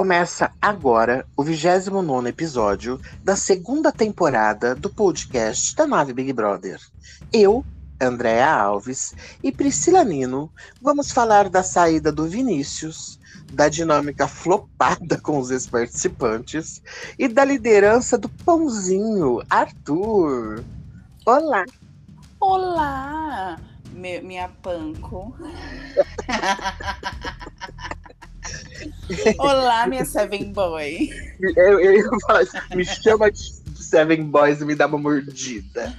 Começa agora o 29 episódio da segunda temporada do podcast da Nave Big Brother. Eu, Andréa Alves e Priscila Nino vamos falar da saída do Vinícius, da dinâmica flopada com os ex-participantes e da liderança do pãozinho, Arthur. Olá! Olá, minha panco. Olá, minha Seven Boy. Eu, eu ia falar assim, me chama de Seven Boys e me dá uma mordida.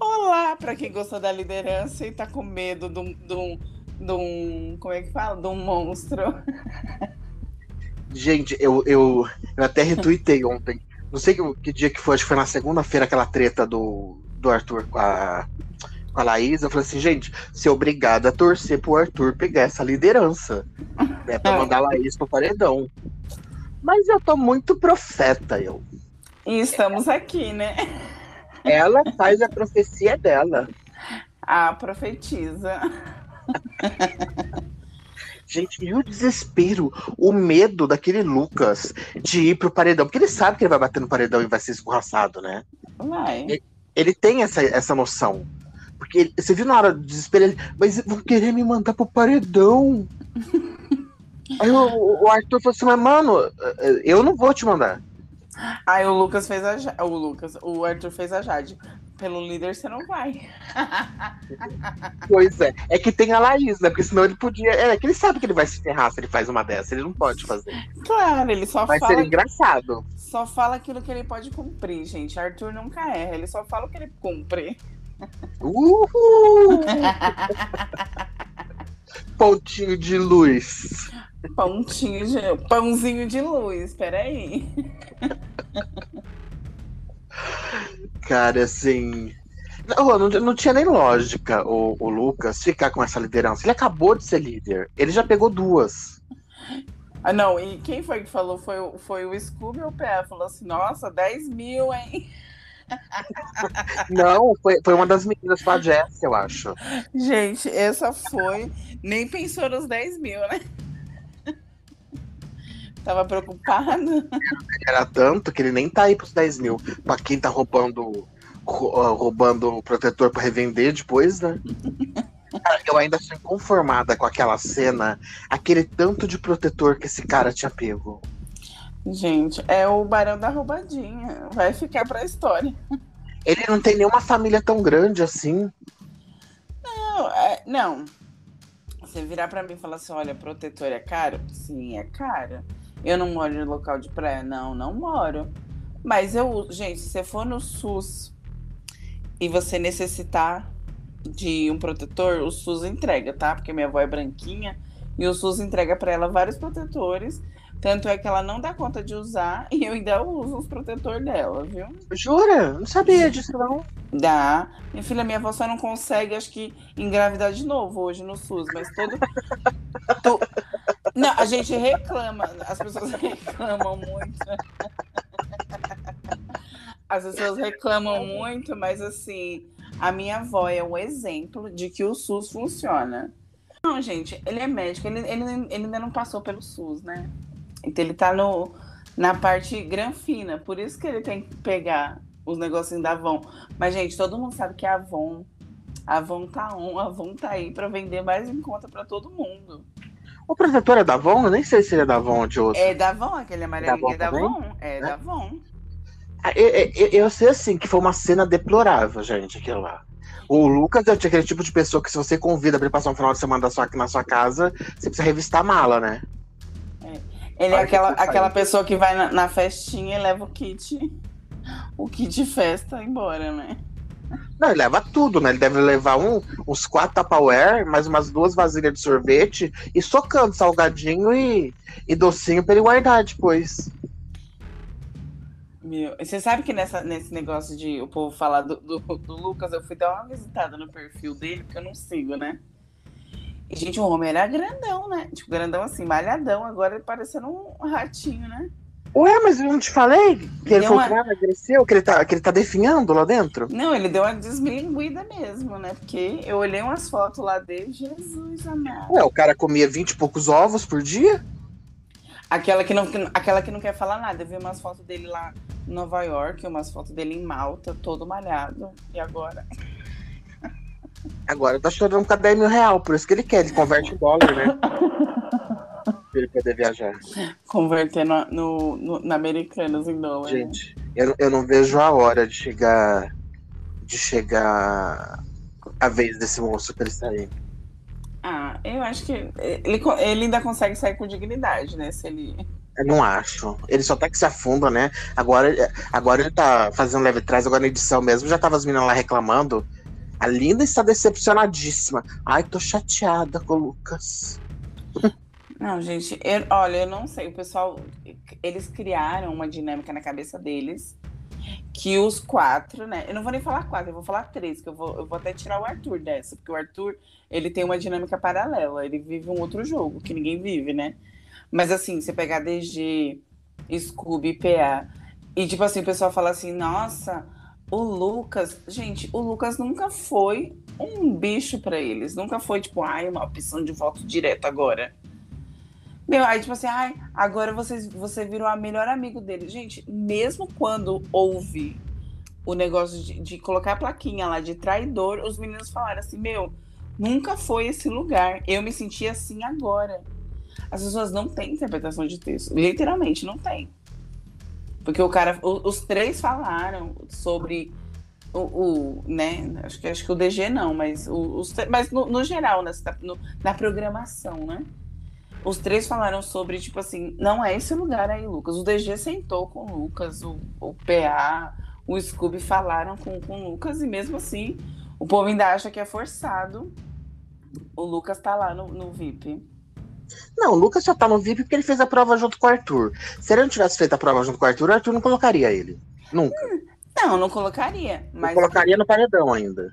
Olá, para quem gostou da liderança e tá com medo de um, de um, de um como é que fala? De um monstro. Gente, eu, eu, eu até retuitei ontem. Não sei que, que dia que foi, acho que foi na segunda-feira aquela treta do, do Arthur com a, com a Laís. Eu falei assim, gente, ser obrigado a torcer pro Arthur pegar essa liderança. Né, pra mandar a Laís pro paredão. Mas eu tô muito profeta, eu. E estamos aqui, né? Ela faz a profecia dela. A profetiza. Gente, e o desespero, o medo daquele Lucas de ir pro paredão, porque ele sabe que ele vai bater no paredão e vai ser escorraçado, né? Vai. Ele, ele tem essa, essa noção. Porque ele, você viu na hora do desespero, ele, mas vão querer me mandar pro paredão. Aí o, o Arthur falou assim, mas mano, eu não vou te mandar. Aí o Lucas fez a Ja- o Lucas, o Arthur fez a Jade. Pelo líder você não vai. Pois é. É que tem a Laís, né? Porque senão ele podia. É que ele sabe que ele vai se ferrar se ele faz uma dessa. Ele não pode fazer. Claro, ele só Vai fala ser engraçado. só fala aquilo que ele pode cumprir, gente. Arthur nunca erra, ele só fala o que ele cumpre. Uhul! Pontinho de luz. Pontinho de pãozinho de luz, peraí. Cara, assim. Não, não, não tinha nem lógica o, o Lucas ficar com essa liderança. Ele acabou de ser líder. Ele já pegou duas. Ah, não, e quem foi que falou? Foi, o- foi o Scooby ou o Pé? Falou assim, nossa, 10 mil, hein? Não, foi, foi uma das meninas com a Jess, eu acho. Gente, essa foi. Nem pensou nos 10 mil, né? Tava preocupado. Era tanto que ele nem tá aí pros 10 mil. Pra quem tá roubando, rou- ah, roubando o protetor pra revender depois, né? Cara, eu ainda sou inconformada com aquela cena, aquele tanto de protetor que esse cara tinha pego. Gente, é o Barão da Roubadinha. Vai ficar pra história. Ele não tem nenhuma família tão grande assim. Não, é- não. Você virar pra mim e falar assim: olha, protetor é caro? Sim, é caro. Eu não moro em local de praia? Não, não moro. Mas eu, gente, se você for no SUS e você necessitar de um protetor, o SUS entrega, tá? Porque minha avó é branquinha e o SUS entrega pra ela vários protetores. Tanto é que ela não dá conta de usar e eu ainda uso os protetores dela, viu? Jura? Não sabia disso, não. Dá. Minha filha, minha avó só não consegue, acho que, engravidar de novo hoje no SUS, mas todo. to- Não, a gente reclama, as pessoas reclamam muito. As pessoas reclamam muito, mas assim, a minha avó é um exemplo de que o SUS funciona. Não, gente, ele é médico, ele, ele, ele ainda não passou pelo SUS, né? Então ele tá no, na parte granfina, por isso que ele tem que pegar os negocinhos da Avon. Mas, gente, todo mundo sabe que a Avon, a Avon tá on, a Avon tá aí pra vender mais em conta pra todo mundo. O protetor é da Avon? Eu nem sei se ele é da Avon ou de outro. É da Avon, aquele amarelinho é da também? Avon? É da Avon. Eu, eu- sei assim que foi uma cena deplorável, gente, aquilo lá. O Lucas é aquele tipo de pessoa que se você convida pra ele passar um final de semana da sua- na sua casa, você precisa revistar a mala, né? Ele é aquela, aquela pessoa que vai na, na festinha e leva o kit, o kit festa embora, né? Não, ele leva tudo, né? Ele deve levar um, uns quatro Tupperware, mais umas duas vasilhas de sorvete e socando salgadinho e, e docinho pra ele guardar depois. Meu, você sabe que nessa, nesse negócio de o povo falar do, do, do Lucas, eu fui dar uma visitada no perfil dele, porque eu não sigo, né? E, gente, o homem era grandão, né? Tipo, grandão assim, malhadão. Agora ele parecendo um ratinho, né? Ué, mas eu não te falei que ele foi uma- emagreceu, que ele, tá, que ele tá definhando lá dentro? Não, ele deu uma desmilinguida mesmo, né? Porque eu olhei umas fotos lá dele, Jesus amado. Ué, o cara comia 20 e poucos ovos por dia? Aquela que, não, aquela que não quer falar nada. Eu vi umas fotos dele lá em Nova York, umas fotos dele em Malta, todo malhado. E agora? Agora tá chorando com 10 mil real, por isso que ele quer, ele converte em dólar, né? pra ele poder viajar. Convertendo no, no, na Americanas em dólar. né? Gente, eu, eu não vejo a hora de chegar. De chegar a vez desse moço pra ele sair. Ah, eu acho que ele, ele ainda consegue sair com dignidade, né? Se ele. Eu não acho. Ele só tá que se afunda, né? Agora, agora ele tá fazendo leve trás, agora na edição mesmo. Já tava as meninas lá reclamando. A Linda está decepcionadíssima. Ai, tô chateada com o Lucas. Não, gente, eu- olha, eu não sei. O pessoal, eles criaram uma dinâmica na cabeça deles que os quatro, né? Eu não vou nem falar quatro, eu vou falar três, que eu vou, eu vou até tirar o Arthur dessa, porque o Arthur, ele tem uma dinâmica paralela, ele vive um outro jogo que ninguém vive, né? Mas assim, você pegar DG, Scooby, PA, e tipo assim, o pessoal fala assim, nossa, o Lucas, gente, o Lucas nunca foi um bicho pra eles, nunca foi tipo, ai, uma opção de voto direto agora. Meu, aí tipo assim, ai, agora vocês, você virou a melhor amigo dele. Gente, mesmo quando houve o negócio de, de colocar a plaquinha lá de traidor, os meninos falaram assim, meu, nunca foi esse lugar. Eu me senti assim agora. As pessoas não têm interpretação de texto. Literalmente, não tem. Porque o cara, o- os três falaram sobre o, o, né? Acho que acho que o DG não, mas o- os, mas no, no geral, né, no- na programação, né? Os três falaram sobre, tipo assim, não é esse lugar aí, Lucas. O DG sentou com o Lucas, o, o PA, o Scooby falaram com, com o Lucas, e mesmo assim, o povo ainda acha que é forçado. O Lucas tá lá no, no VIP. Não, o Lucas só tá no VIP porque ele fez a prova junto com o Arthur. Se ele não tivesse feito a prova junto com o Arthur, o Arthur não colocaria ele. Nunca. Não, não colocaria. Não Mas colocaria no paredão ainda.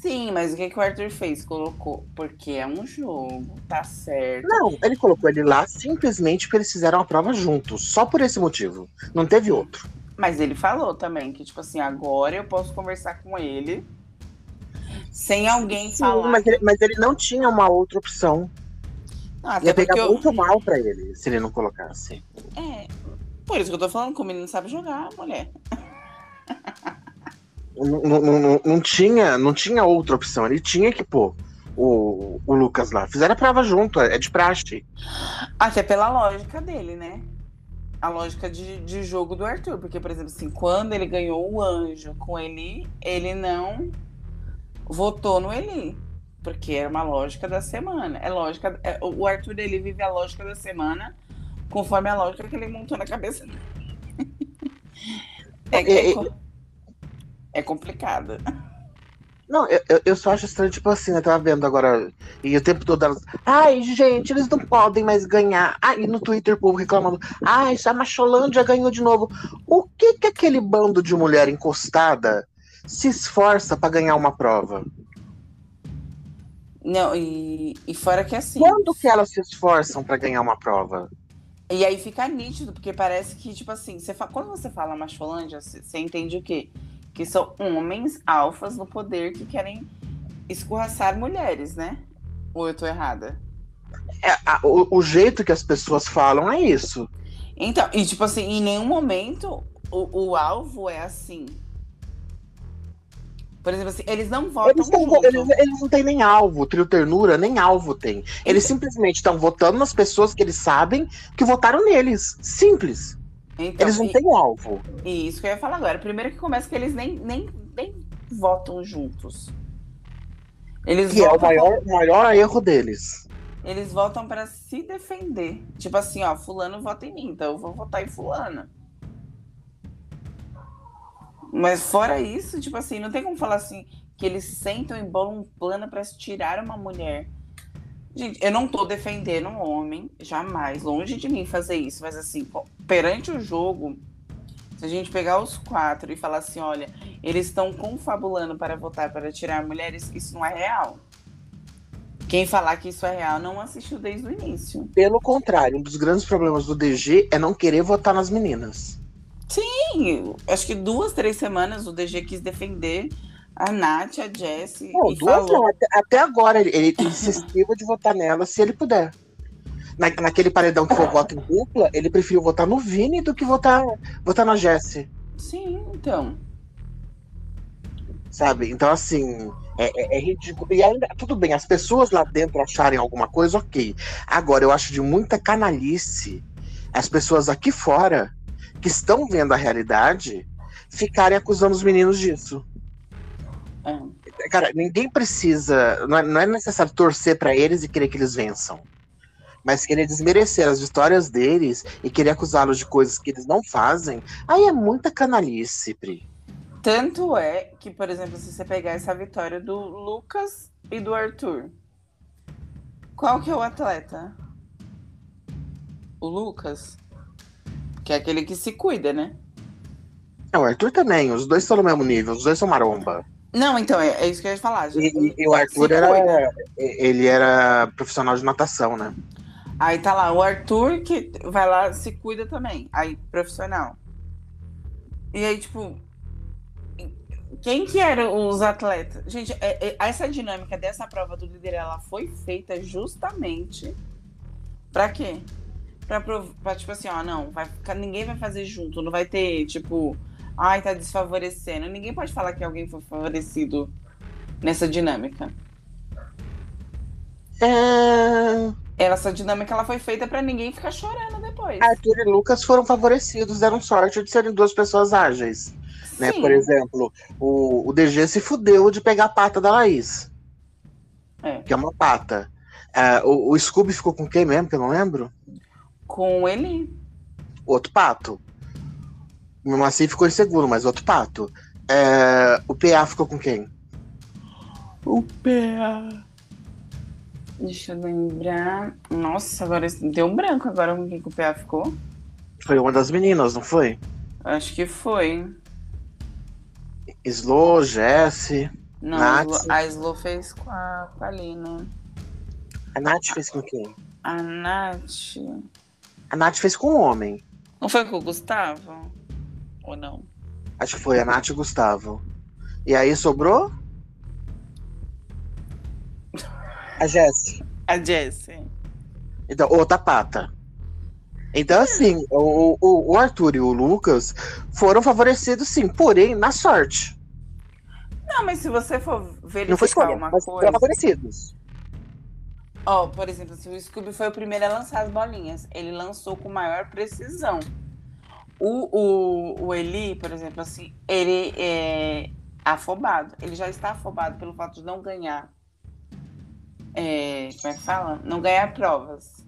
Sim, mas o que, que o Arthur fez? Colocou. Porque é um jogo, tá certo. Não, ele colocou ele lá simplesmente porque eles fizeram a prova juntos. Só por esse motivo. Não teve outro. Mas ele falou também que, tipo assim, agora eu posso conversar com ele sem alguém Sim, falar. mas ele, mas ele não tinha uma outra opção. Não, até Ia pegar eu- muito mal pra ele se ele não colocasse. É. Por isso que eu tô falando que o menino sabe jogar, mulher. Não, não, não, não tinha, não tinha outra opção. Ele tinha que pôr o, o Lucas lá. Fizeram a prova junto, é de praxe. Até pela lógica dele, né? A lógica de, de jogo do Arthur. Porque, por exemplo, assim, quando ele ganhou o anjo com Eli, ele não votou no Eli. Porque era uma lógica da semana. É lógica. é- o Arthur ele vive a lógica da semana conforme a lógica que ele montou na cabeça. É, é, É, co- é complicado. Não, eu, eu- só acho estranho, tipo assim, eu tava vendo agora, e o tempo todo elas, ai, gente, eles não podem mais ganhar. Ai, e no Twitter o povo reclamando, ai, a Macholândia ganhou de novo. O que que aquele bando de mulher encostada se esforça pra ganhar uma prova? Não, e, e fora que assim. Quando que elas se esforçam pra ganhar uma prova? E aí fica nítido, porque parece que, tipo assim, você fa- quando você fala macholândia, você você entende o quê? Que são homens alfas no poder que querem escorraçar mulheres, né? Ou eu tô errada? É, a- o, o jeito que as pessoas falam é isso. Então, e tipo assim, em nenhum momento o, o alvo é assim. Por exemplo, assim, eles não votam Eles, tão- eles- eles não têm nem alvo, trio ternura nem alvo tem. Eles simplesmente estão votando nas pessoas que eles sabem que votaram neles. Simples. Então, Eles não e- têm alvo. E isso que eu ia falar agora. Primeiro que começa que eles nem, nem, nem votam juntos. Eles Que é o maior, o maior erro deles. eles votam para se defender. Tipo assim, ó, fulano vota em mim, então eu vou votar em fulano. Mas fora isso, tipo assim, não tem como falar assim que eles sentam e bolam um plano para tirar uma mulher. Gente, eu não tô defendendo um homem, jamais, longe de mim fazer isso, mas assim, perante o jogo, se a gente pegar os quatro e falar assim, olha, eles estão confabulando para votar para tirar mulheres, isso não é real. Quem falar que isso é real não assistiu desde o início. Pelo contrário, um dos grandes problemas do DG é não querer votar nas meninas. Sim, acho que duas, três semanas o DG quis defender a Nath, a Jessie. Não, duas falou... não, até, até agora ele, ele insistiu de votar nela se ele puder. Na, naquele paredão que foi voto em dupla, ele preferiu votar no Vini do que votar, votar na Jessie. Sim, então. Sabe? Então, assim, é, é- é ridículo. E ainda, tudo bem, as pessoas lá dentro acharem alguma coisa, ok. Agora, eu acho de muita canalice as pessoas aqui fora, que estão vendo a realidade, ficarem acusando os meninos disso. É. Cara, ninguém precisa. Não é, não é necessário torcer pra eles e querer que eles vençam. Mas querer desmerecer as histórias deles e querer acusá-los de coisas que eles não fazem, aí é muita canalice, Pri. Tanto é que, por exemplo, se você pegar essa vitória do Lucas e do Arthur, qual que é o atleta? O Lucas? Que é aquele que se cuida, né? É, o Arthur também, os dois estão no mesmo nível, os dois são maromba. Não, então, é, é isso que eu ia falar. E, e- e o Arthur era. cuida. Ele era profissional de natação, né? Aí tá lá, o Arthur que vai lá, se cuida também. Aí, profissional. E aí, tipo. Quem que eram os atletas? Gente, é- é- essa dinâmica dessa prova do líder, ela foi feita justamente pra quê? Pra, pra tipo assim, ó, não, vai ficar, ninguém vai fazer junto, não vai ter, tipo, ai, tá desfavorecendo. Ninguém pode falar que alguém foi favorecido nessa dinâmica. É... Essa dinâmica ela foi feita pra ninguém ficar chorando depois. Arthur e Lucas foram favorecidos, deram sorte de serem duas pessoas ágeis. Né? Por exemplo, o, o DG se fudeu de pegar a pata da Laís, É. que é uma pata. É, o, o Scooby ficou com quem mesmo, que eu não lembro? Com ele. Outro pato. O Maci ficou em segundo, mas outro pato. É, o PA ficou com quem? O PA. Deixa eu lembrar. Nossa, agora deu um branco agora com quem que o PA ficou. Foi uma das meninas, não foi? Acho que foi. Slow, Jesse. Não, Nath. a Slo- a Slo fez com a, com a Lina. A Nath fez com quem? A Nath. A Nath fez com o homem. Não foi com o Gustavo? Ou não? Acho que foi a Nath e o Gustavo. E aí sobrou? A Jess. A Jessie. Então, outra pata. Então, assim, o, o, o Arthur e o Lucas foram favorecidos, sim, porém, na sorte. Não, mas se você for Não foi verificar escolha, uma mas foram coisa. favorecidos. Ó, por exemplo, se o Scooby foi o primeiro a lançar as bolinhas, ele lançou com maior precisão. O, o, o Eli, por exemplo, assim, ele é afobado. Ele já está afobado pelo fato de não ganhar. é, como é que fala? Não ganhar provas.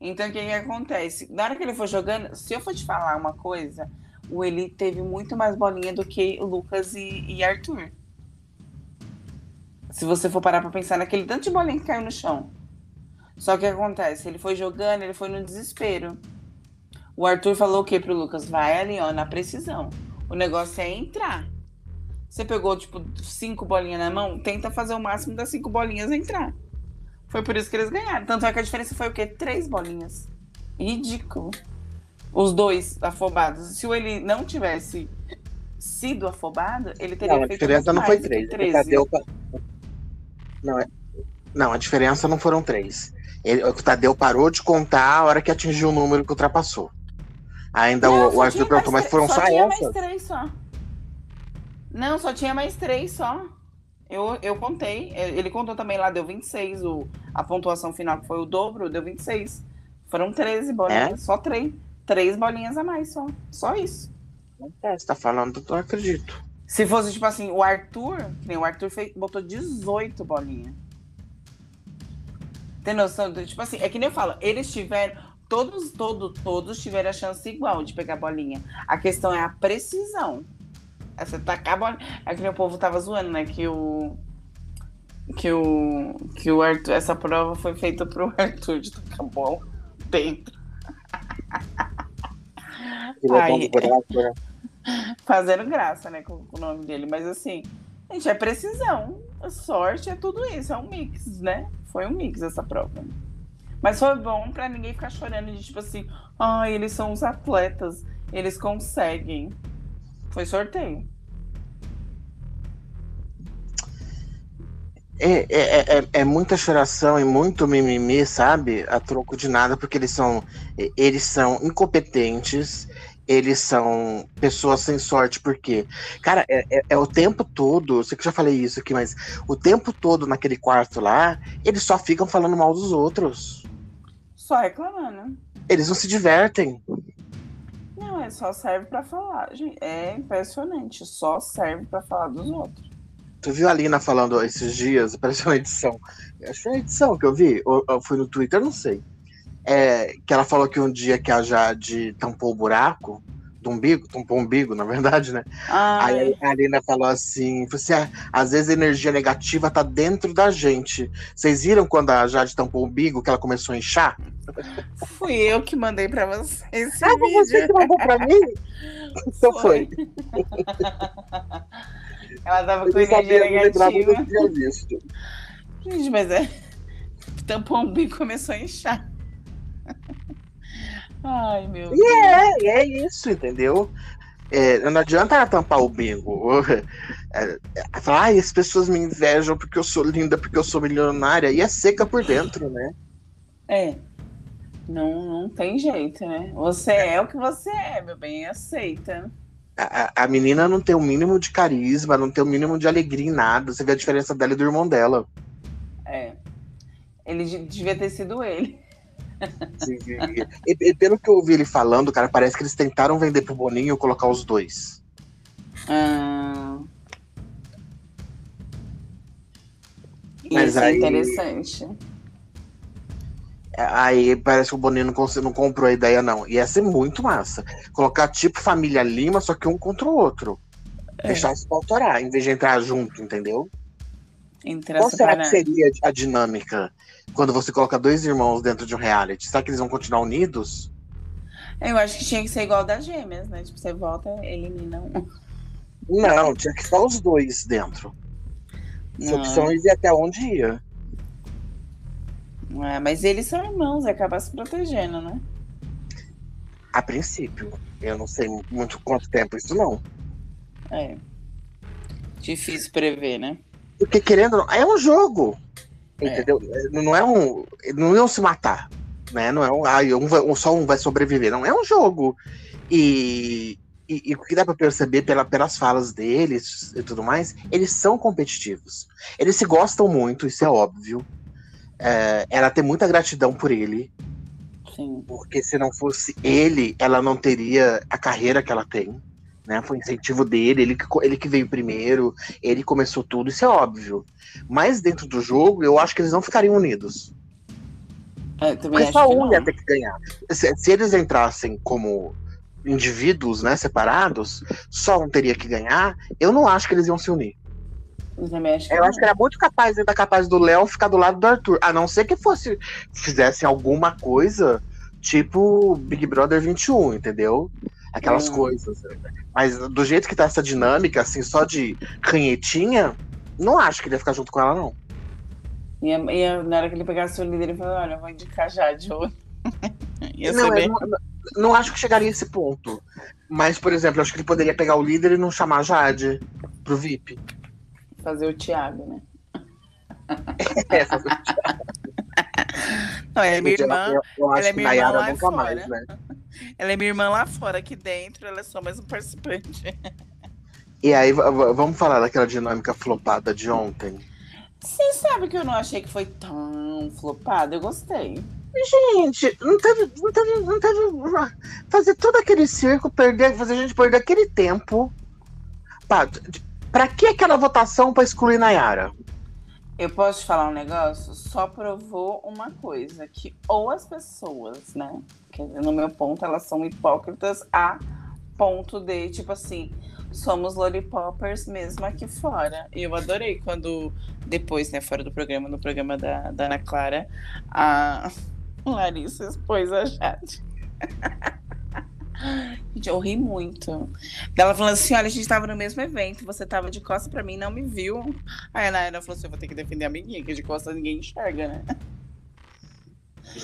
Então, o que, que acontece? Na hora que ele for jogando, se eu for te falar uma coisa, o Eli teve muito mais bolinha do que Lucas e, e Arthur. Se você for parar pra pensar naquele tanto de bolinha que caiu no chão. Só que acontece? Ele foi jogando, ele foi no desespero. O Arthur falou o que pro Lucas? Vai ali, ó, na precisão. O negócio é entrar. Você pegou, tipo, cinco bolinhas na mão, tenta fazer o máximo das cinco bolinhas entrar. Foi por isso que eles ganharam. Tanto é que a diferença foi o quê? Três bolinhas. Ridículo. Os dois afobados. Se o ele não tivesse sido afobado, ele teria Não, a feito diferença muito não foi três. O 13. Não, é- não, a diferença não foram três. Ele, o Tadeu parou de contar a hora que atingiu o número que ultrapassou. Ainda Não, o, só o Arthur perguntou, mas foram tre- só tinha essas? mais três só. Não, só tinha mais três só. Eu, eu contei. Ele contou também lá, deu 26. O, a pontuação final, que foi o dobro, deu 26. Foram 13 bolinhas. É? Só três. Três bolinhas a mais só. Só isso. É, você tá falando, eu não acredito. Se fosse, tipo assim, o Arthur, nem o Arthur fez, botou 18 bolinhas. Tem noção? do- Tipo assim, é que nem eu falo, eles tiveram. Todos, todos, todos tiveram a chance igual de pegar a bolinha. A questão é a precisão. É você tacar a bolinha. É que o povo tava zoando, né? Que o. Que o. Que o Arthur. Essa prova foi feita pro Arthur de tacar a bola dentro. Ele é Ai. né? fazendo graça, né, com, com o nome dele. Mas assim, Gente, é precisão. Sorte é tudo isso, é um mix, né? Foi um mix essa prova. Mas foi bom para ninguém ficar chorando de tipo assim, ah, eles são os atletas, eles conseguem. Foi sorteio. É, é, é, é, muita choração e muito mimimi, sabe? A troco de nada, porque eles são, eles são incompetentes, eles são pessoas sem sorte, porque, cara, é, é, é, o tempo todo, eu sei que eu já falei isso aqui, mas o tempo todo naquele quarto lá, eles só ficam falando mal dos outros. Só reclamando. Eles não se divertem. Não, é só serve para falar. Gente, é impressionante, só serve para falar dos outros. Tu viu a Lina falando esses dias, parece uma edição. Acho que foi uma edição que eu vi, ou, ou foi no Twitter, não sei. É, que ela falou que um dia que a Jade tampou o buraco do umbigo, tampou o umbigo, na verdade, né? Ai. Aí a Lina falou assim: você, assim, ah, às vezes a energia negativa tá dentro da gente. Vocês viram quando a Jade tampou o umbigo, que ela começou a inchar? Fui eu que mandei pra você esse ah, vídeo. você que mandou pra mim? Então foi. foi. Ela tava com energia negativa. Gente, mas é. Tampou um bico começou a inchar. Ai, meu Deus. E é, é isso, entendeu? É, não adianta ela tampar o bingo. É, é, falar, ai, as pessoas me invejam porque eu sou linda, porque eu sou milionária. E é seca por dentro, né? É. Não, não tem jeito, né? Você é o que você é, meu bem, aceita a, a, menina não tem o mínimo de carisma, não tem o mínimo de alegria em nada. Você vê a diferença dela e do irmão dela. É. Ele devia ter sido ele. E, e, pelo que eu ouvi ele falando, cara, parece que eles tentaram vender pro Boninho colocar os dois. Ah. Mas Isso é aí... é interessante. Aí parece que o Boninho não, não comprou a ideia, não. Ia ser muito massa. Colocar tipo família Lima, só que um contra o outro. É. Deixar os autorar, em vez de entrar junto, entendeu? Qual será que seria a dinâmica quando você coloca dois irmãos dentro de um reality? Será que eles vão continuar unidos? Eu acho que tinha que ser igual das gêmeas, né? Tipo, você volta, elimina um. Não, tinha que ficar os dois dentro. As opções e até onde ia. É, mas eles são irmãos, acaba se protegendo, né? A princípio. Eu não sei muito quanto tempo isso não. É. Difícil prever, né? Porque querendo é um jogo. É. Entendeu? Não é um. Não iam se matar. Né? Não é um. Ah, um, vai, só um vai sobreviver. Não, é um jogo. E, e, e, o que dá para perceber pela, pelas falas deles e tudo mais, eles são competitivos. Eles se gostam muito, isso é óbvio é, ela tem muita gratidão por ele. Sim. Porque se não fosse ele, ela não teria a carreira que ela tem. Né? Foi incentivo dele, ele que, ele que veio primeiro, ele começou tudo, isso é óbvio. Mas dentro do jogo, eu acho que eles não ficariam unidos. É, Mas só um ia ter que ganhar. Se, se, eles entrassem como indivíduos né, separados, só um teria que ganhar, eu não acho que eles iam se unir. Acho eu acho que era muito capaz, ainda capaz do Léo ficar do lado do Arthur. A não ser que fosse fizessem alguma coisa tipo Big Brother 21, entendeu? Aquelas hum. coisas. Mas do jeito que tá essa dinâmica, assim, só de canhetinha, não acho que ele ia ficar junto com ela, não. E, e na hora que ele pegasse o líder, ele falou: Olha, eu vou indicar já de hoje. não, bem... não, não acho que chegaria a esse ponto. Mas, por exemplo, acho que ele poderia pegar o líder e não chamar Jade pro VIP fazer o Thiago, né? É, fazer o Thiago. Não, ela é minha irmã. Eu, eu ela é minha irmã lá fora. Mais, né? Ela é minha irmã lá fora, aqui dentro ela é só mais um participante. E aí, vamos falar daquela dinâmica flopada de ontem. Você sabe que eu não achei que foi tão flopada? Eu gostei. Gente, não teve, não teve, não teve fazer todo aquele circo, perder, fazer a gente perder aquele tempo. Pá, Pra que aquela votação para excluir Nayara? Eu posso te falar um negócio? Só provou uma coisa, que ou as pessoas, né? Que no meu ponto, elas são hipócritas a ponto de, tipo assim, somos lollipoppers mesmo aqui fora. E eu adorei quando, depois, né, fora do programa, no programa da, da Ana Clara, a Larissa expôs a Jade. Eu ri muito. Ela falando assim: olha, a gente tava no mesmo evento, você tava de costas pra mim não me viu. Aí a Nayara falou assim: eu vou ter que defender a amiguinha, que de costas ninguém enxerga, né?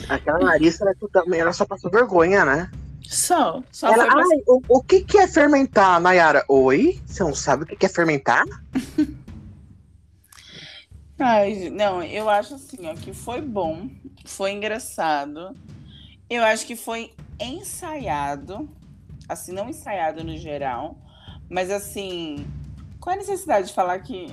Aquela Larissa, ela, ela só passou vergonha, né? Só. só ela, ai, o, o que, que é fermentar, Nayara? Oi? Você não sabe o que, que é fermentar? Ai, não, eu acho assim, ó, que foi bom, foi engraçado. Eu acho que foi ensaiado, assim, não ensaiado no geral, mas assim, qual a necessidade de falar que.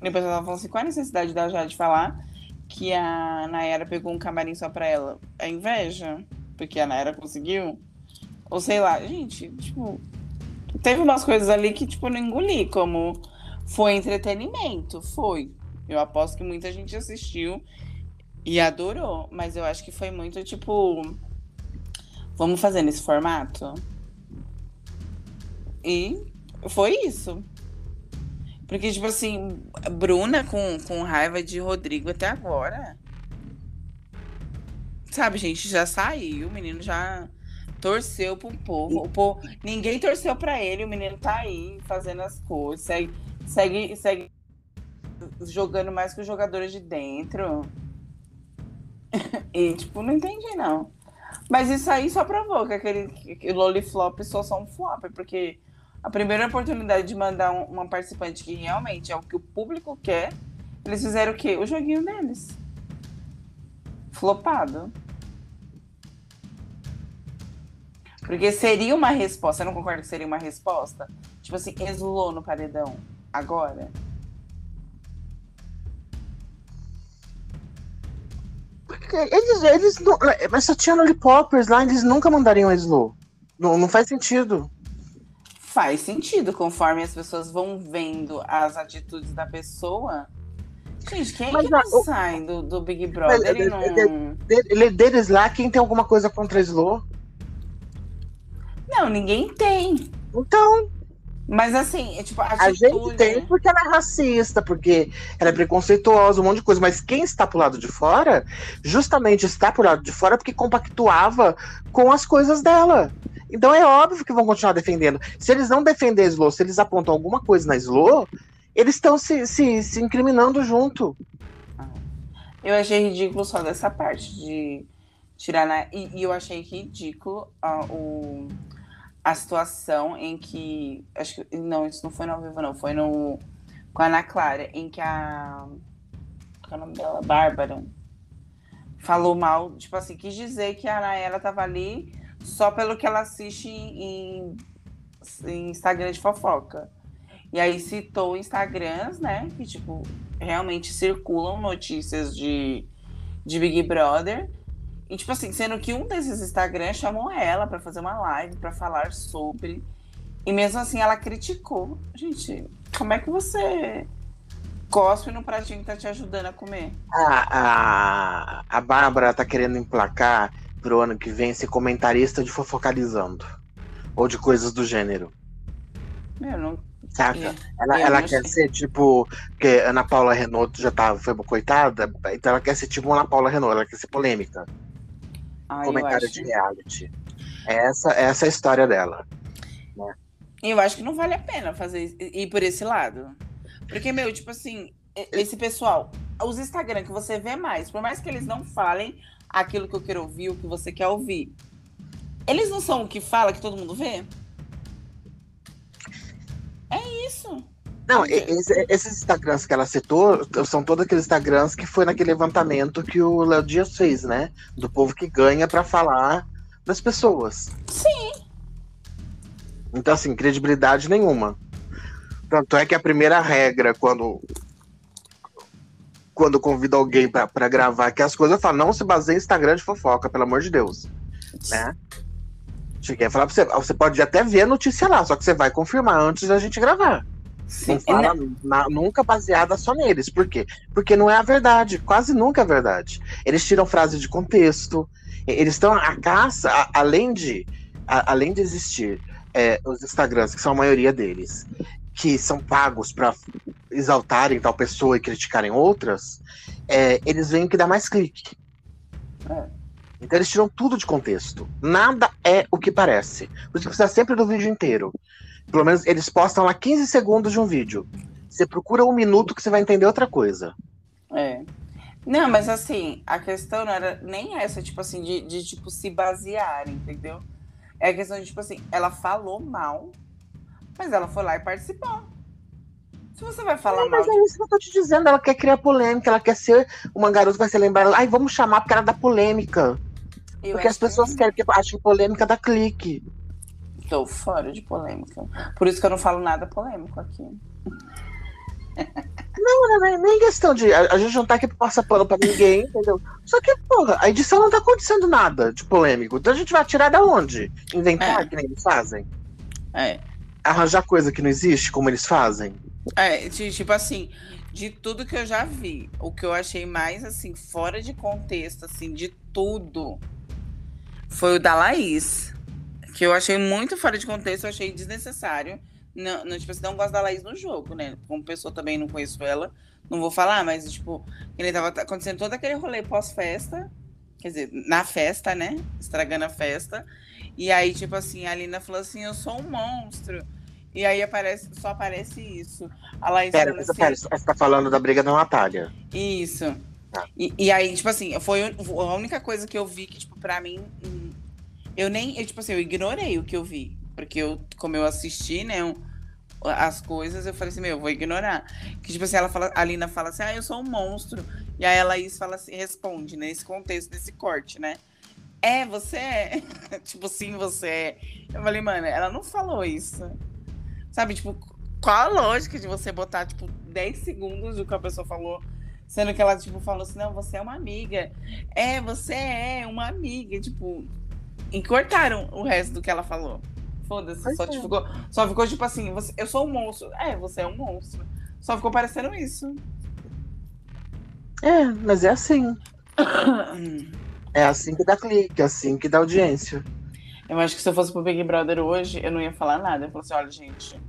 Pessoal tava falando assim, qual a necessidade da Jade falar que a Nayara pegou um camarim só pra ela? É inveja? Porque a Nayara conseguiu? Ou sei lá, gente, tipo, teve umas coisas ali que, tipo, não engoli, como foi entretenimento, foi. Eu aposto que muita gente assistiu e adorou, mas eu acho que foi muito, tipo, vamos fazer nesse formato? E foi isso. Porque, tipo assim, Bruna com, com raiva de Rodrigo até agora. Sabe, gente, já saiu, o menino já torceu pro povo. O povo ninguém torceu para ele, o menino tá aí fazendo as coisas, segue, segue, segue jogando mais que os jogadores de dentro. e, tipo, não entendi, não. Mas isso aí só provou que aquele que Loliflop só são um flop, porque a primeira oportunidade de mandar um, uma participante que realmente é o que o público quer, eles fizeram o quê? O joguinho deles. Flopado. Porque seria uma resposta. Você não concorda que seria uma resposta? Tipo assim, exulou no paredão. Agora. Eles, eles não, mas só tinha lollipoppers lá, eles nunca mandariam slow. Não, não faz sentido. Faz sentido, conforme as pessoas vão vendo as atitudes da pessoa. Gente, quem mas, é que não sai do, do Big Brother ele, não... ele, deles lá, quem tem alguma coisa contra Slow? Não, ninguém tem. Então, mas assim, é tipo, a, a gente tem porque ela é racista, porque ela é preconceituosa, um monte de coisa. Mas quem está pro lado de fora, justamente está pro lado de fora porque compactuava com as coisas dela. Então é óbvio que vão continuar defendendo. Se eles não defendem a Slow, se eles apontam alguma coisa na Slow, eles estão se, se, se incriminando junto. Eu achei ridículo só dessa parte de tirar na. E, e eu achei ridículo uh, o a situação em que. Acho que. Não, isso não foi no ao vivo, não. Foi no. Com a Ana Clara, em que a. Qual é o nome dela? Bárbara. Falou mal, tipo assim, quis dizer que a Anaela tava ali só pelo que ela assiste em, em Instagram de fofoca. E aí citou Instagrams, né? Que, tipo, realmente circulam notícias de, de Big Brother. E, tipo assim, sendo que um desses Instagrams chamou ela para fazer uma live para falar sobre. E mesmo assim ela criticou. Gente, como é que você cospe no pratinho que tá te ajudando a comer? A, a, a Bárbara tá querendo emplacar pro ano que vem ser comentarista de fofocalizando. Ou de coisas do gênero. Eu não. Saca? Ela, ela quer sei. ser tipo. Porque Ana Paula Renault já tá, foi coitada, então ela quer ser tipo Ana Paula Renault, ela quer ser polêmica. Ah, comentário de reality. Essa, essa é a história dela. Né? Eu acho que não vale a pena fazer ir por esse lado. Porque, meu, tipo assim, esse pessoal, os Instagram que você vê mais, por mais que eles não falem aquilo que eu quero ouvir, o que você quer ouvir, eles não são o que fala que todo mundo vê? É isso. Não, esse, esses Instagrams que ela citou são todos aqueles Instagrams que foi naquele levantamento que o Léo Dias fez, né? Do povo que ganha para falar das pessoas. Sim. Então, assim, credibilidade nenhuma. Tanto é que a primeira regra, quando quando convido alguém para gravar que as coisas, eu falo, não se baseie em Instagram de fofoca, pelo amor de Deus. Né? Cheguei a falar pra você, você pode até ver a notícia lá, só que você vai confirmar antes da gente gravar. Sim, não fala né? na, nunca baseada só neles. Por quê? Porque não é a verdade, quase nunca é verdade. Eles tiram frases de contexto, eles estão a caça, a, além de a, além de existir é, os Instagrams, que são a maioria deles, que são pagos para exaltarem tal pessoa e criticarem outras, é, eles veem que dá mais clique. É. Então eles tiram tudo de contexto. Nada é o que parece. Por isso precisa sempre do vídeo inteiro. Pelo menos eles postam lá 15 segundos de um vídeo. Você procura um minuto que você vai entender outra coisa. É. Não, mas assim, a questão não era nem essa, tipo assim, de, de tipo se basear, entendeu? É a questão de, tipo assim, ela falou mal, mas ela foi lá e participou. Se você vai falar É, mal mas de é isso que eu tô te dizendo. Ela quer criar polêmica, ela quer ser uma garota que vai ser lembrada. Ai, vamos chamar porque ela dá polêmica. Eu Porque as acho que pessoas querem que acham polêmica da clique. Tô fora de polêmica. Por isso que eu não falo nada polêmico aqui. Não, não é nem questão de. A, a gente não tá aqui pra passar pano pra ninguém, entendeu? Só que, porra, a edição não tá acontecendo nada de polêmico. Então a gente vai tirar da onde? Inventar É. que nem eles fazem? É. Arranjar coisa que não existe, como eles fazem? É, tipo assim, de tudo que eu já vi, o que eu achei mais assim, fora de contexto, assim, de tudo, foi o da Laís. Que eu achei muito fora de contexto, eu achei desnecessário. Não, não, tipo assim, não gosto da Laís no jogo, né? Como pessoa também não conheço ela, não vou falar, mas, tipo, ele tava acontecendo todo aquele rolê pós-festa, quer dizer, na festa, né? Estragando a festa. E aí, tipo assim, a Lina falou assim: Eu sou um monstro. E aí aparece, só aparece isso. A Laís Pera, assim, pera, você tá falando da briga da Natália. Isso. Tá. E, e aí, tipo assim, foi a única coisa que eu vi que, tipo, pra mim. Eu nem. Eu, tipo assim, eu ignorei o que eu vi. Porque eu, como eu assisti, né? as coisas, eu falei assim, meu, eu vou ignorar. Que, tipo assim, ela fala, a Lina fala assim, ah, eu sou um monstro. E aí a Laís fala assim, responde, nesse contexto, nesse corte, né? É, você é. tipo, sim, você é. Eu falei, mano, ela não falou isso. Sabe, tipo, qual a lógica de você botar, tipo, 10 segundos do que a pessoa falou, sendo que ela, tipo, falou assim, não, você é uma amiga. É, você é uma amiga, tipo. E cortaram o resto do que ela falou. Foda-se, só, é. ficou, só ficou tipo assim, você, eu sou um monstro. É, você é um monstro. Só ficou parecendo isso. É, mas é assim. É assim que dá clique, é assim que dá audiência. Eu acho que se eu fosse pro Big Brother hoje, eu não ia falar nada. Eu falei assim, olha, gente.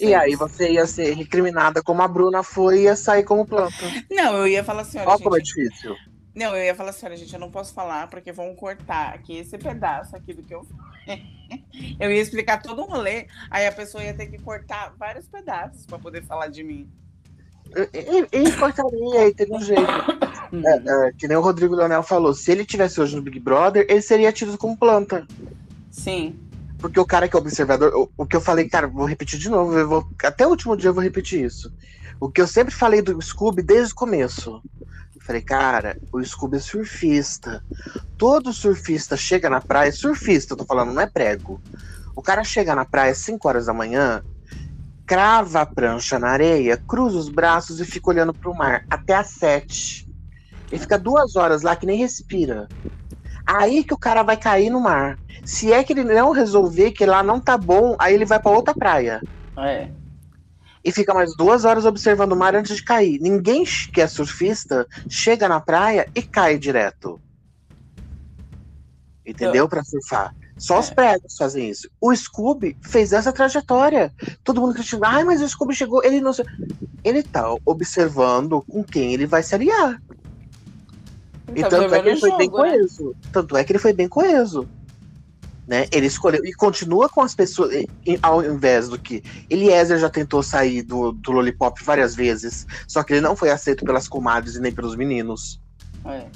E aí você ia ser recriminada como a Bruna foi e ia sair como planta. Não, eu ia falar assim, olha, Olha gente. como é difícil. Não, eu ia falar assim, olha, gente, eu não posso falar porque vão cortar aqui esse pedaço aqui do que eu. eu ia explicar todo o rolê, aí a pessoa ia ter que cortar vários pedaços pra poder falar de mim. E, e, e cortaria, e teria um jeito. É, é, que nem o Rodrigo Leonel falou, se ele tivesse hoje no Big Brother, ele seria tido como planta. Sim. Porque o cara que é observador, o, o que eu falei, cara, vou repetir de novo, vou, até o último dia eu vou repetir isso. O que eu sempre falei do Scooby desde o começo. Eu falei, cara, o Scooby é surfista. Todo surfista chega na praia, surfista, eu tô falando, não é prego. O cara chega na praia às 5 horas da manhã, crava a prancha na areia, cruza os braços e fica olhando pro mar até às 7. Ele fica duas horas lá que nem respira. Aí que o cara vai cair no mar. Se é que ele não resolver que lá não tá bom, aí ele vai pra outra praia. É. E fica mais duas horas observando o mar antes de cair. Ninguém que é surfista chega na praia e cai direto. Entendeu? Pra surfar. Só os É. pregos fazem isso. O Scooby fez essa trajetória. Todo mundo critica. Ai, mas o Scooby chegou. Ele não. sei-" Ele tá observando com quem ele vai se aliar. E Tá tanto é que ele foi bem né? coeso. Tanto é que ele foi bem coeso. Né? Ele escolheu e continua com as pessoas, ao invés do que Eliezer já tentou sair do, do Lollipop várias vezes, só que ele não foi aceito pelas comadres e nem pelos meninos. É.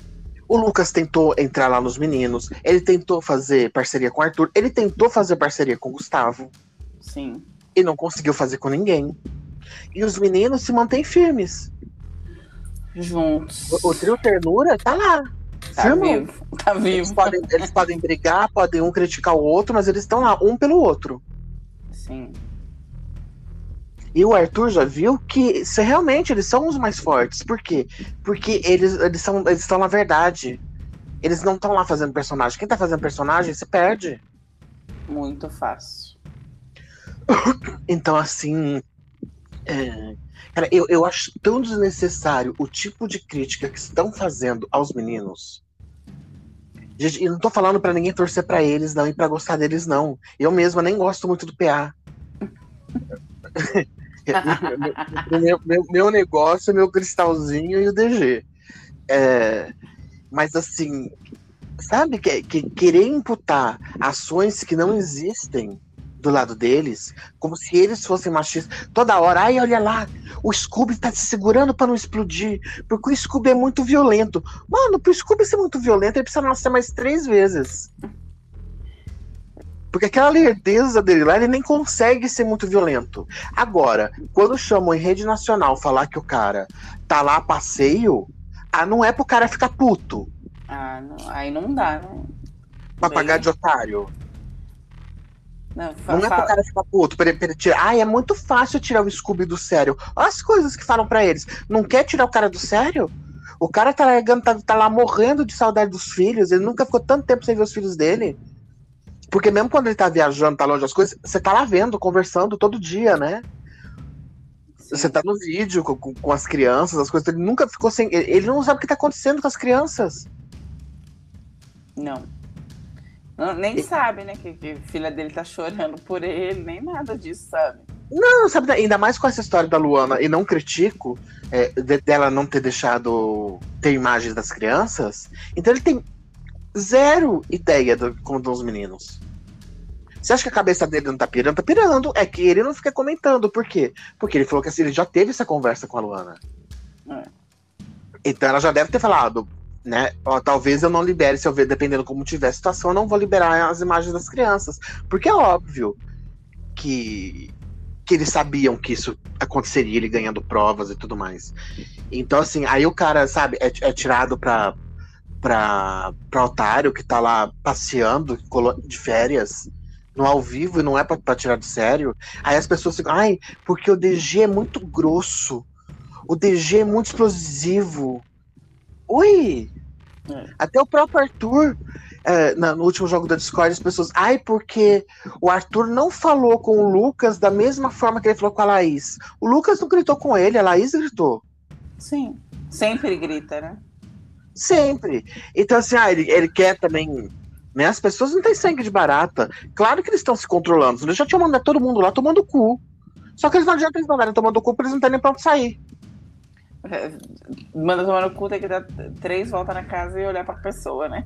O Lucas tentou entrar lá nos meninos, ele tentou fazer parceria com o Arthur, ele tentou fazer parceria com o Gustavo Sim. e não conseguiu fazer com ninguém. E os meninos se mantêm firmes. Juntos. O, o trio Ternura tá lá. Tá firmão. vivo. Tá Eles vivo. podem, eles podem brigar, podem um criticar o outro, mas eles estão lá, um pelo outro. Sim. E o Arthur já viu que se realmente eles são os mais fortes. Por quê? Porque eles, eles, são, eles estão na verdade. Eles não estão lá fazendo personagem. Quem tá fazendo personagem se perde. Muito fácil. Então, assim. é, Cara, eu, eu acho tão desnecessário o tipo de crítica que estão fazendo aos meninos. Gente, eu não tô falando pra ninguém torcer pra eles, não, e pra gostar deles, não. Eu mesma nem gosto muito do PA. meu, meu, meu negócio é meu cristalzinho e o DG. É, Mas assim, sabe, que, que querer imputar ações que não existem do lado deles, como se eles fossem machistas. Toda hora, ai, olha lá, o Scooby tá se segurando para não explodir, porque o Scooby é muito violento. Mano, pro Scooby ser muito violento, ele precisa nascer mais três vezes. Porque aquela lerdeza dele lá, ele nem consegue ser muito violento. Agora, quando chamam em rede nacional falar que o cara tá lá a passeio, ah, não é pro cara ficar puto. Ah, não, aí não dá, né? Pra Bem- pagar de otário. Não, Não é pro cara ficar puto. Pra, pra tirar. Ai, é muito fácil tirar o Scooby do sério. Olha as coisas que falam pra eles. Não quer tirar o cara do sério? O cara tá largando, tá, tá lá morrendo de saudade dos filhos. Ele nunca ficou tanto tempo sem ver os filhos dele. Porque mesmo quando ele tá viajando, tá longe das coisas, você tá lá vendo, conversando todo dia, né? sim. Você tá no vídeo com, com, com as crianças, as coisas. Ele nunca ficou sem. Ele ele não sabe o que tá acontecendo com as crianças. Não. Nem E- sabe, né? Que, que a filha dele tá chorando por ele, nem nada disso, sabe? Não, sabe, ainda mais com essa história da Luana, e não critico é, de- dela não ter deixado ter imagens das crianças. Então ele tem zero ideia do, como estão os meninos. Você acha que a cabeça dele não tá pirando? Tá pirando. É que ele não fica comentando. Por quê? Porque ele falou que assim, ele já teve essa conversa com a Luana. É. Então ela já deve ter falado, né? Ó, talvez eu não libere, se eu ver, dependendo como tiver a situação, eu não vou liberar as imagens das crianças. Porque é óbvio que, que eles sabiam que isso aconteceria, ele ganhando provas e tudo mais. Então, assim, aí o cara, sabe, é, é tirado pra, pra, pra otário que tá lá passeando de férias. No ao vivo e não é pra tirar de sério. Aí as pessoas ficam, ai, porque o DG é muito grosso. O DG é muito explosivo. Ui! É. Até o próprio Arthur, é, no último jogo da Discord, as pessoas, ai, porque o Arthur não falou com o Lucas da mesma forma que ele falou com a Laís. O Lucas não gritou com ele, a Laís gritou. Sim. Sempre grita, né? Sempre. Então, assim, ah, ele, ele quer também. Né? As pessoas não têm sangue de barata. Claro que eles estão se controlando. Eles já tinham mandado todo mundo lá tomando cu. Só que eles não adianta eles mandarem tomando cu porque eles não têm nem pra onde sair. É, Manda tomar no cu, tem que dar três voltas na casa e olhar pra pessoa, né?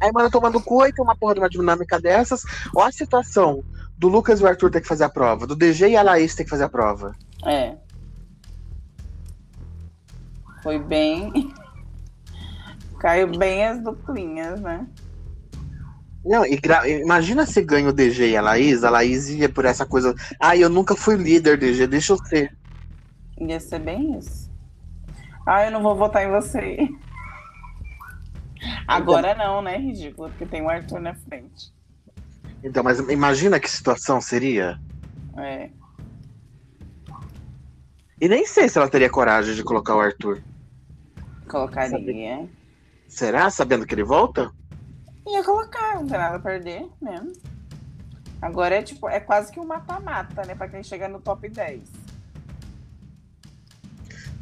Aí manda tomando cu e tem uma porra de uma dinâmica dessas. Olha a situação do Lucas e o Arthur ter que fazer a prova, do DG e a Laís ter que fazer a prova. É. Foi bem. Caiu bem as duplinhas, né? Não, e gra- imagina se ganha o DG e a Laís, a Laís ia por essa coisa. Ah, eu nunca fui líder, DG, deixa eu ser. Ia ser bem isso. Ah, eu não vou votar em você. Agora não, né? Ridículo, porque tem o Arthur na frente. Então, mas imagina que situação seria. É. E nem sei se ela teria coragem de colocar o Arthur. Colocaria. Será? Sabendo que ele volta? Ia colocar, não tem nada a perder mesmo. Agora é tipo, é quase que um mata-mata, né? Pra quem chega no top 10.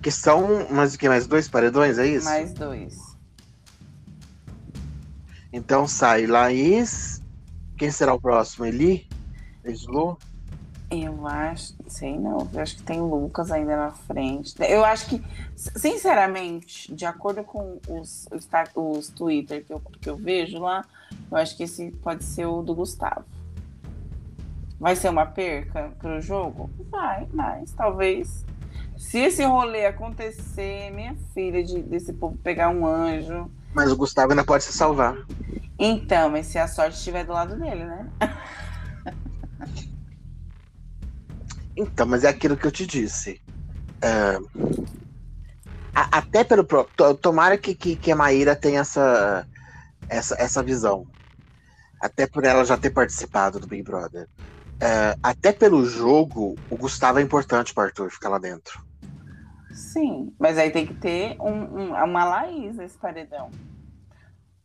Que são mais o que? Mais dois paredões, é isso? Mais dois. Então sai Laís. Quem será o próximo? Eli? Slu? Eu acho, sei não, eu acho que tem Lucas ainda na frente. Eu acho que, sinceramente, de acordo com os, os, os Twitter que eu, que eu vejo lá, eu acho que esse pode ser o do Gustavo. Vai ser uma perca pro jogo? Vai, mas talvez. Se esse rolê acontecer, minha filha, de, desse povo pegar um anjo. Mas o Gustavo ainda pode se salvar. Então, mas se a sorte estiver do lado dele, né? Então, mas é aquilo que eu te disse. É, a- até pelo próprio. to- Tomara que, que, que a Maíra tenha essa, essa, essa visão. Até por ela já ter participado do Big Brother. É, até pelo jogo, o Gustavo é importante para Arthur ficar lá dentro. Sim, mas aí tem que ter um, um- uma Laís nesse paredão.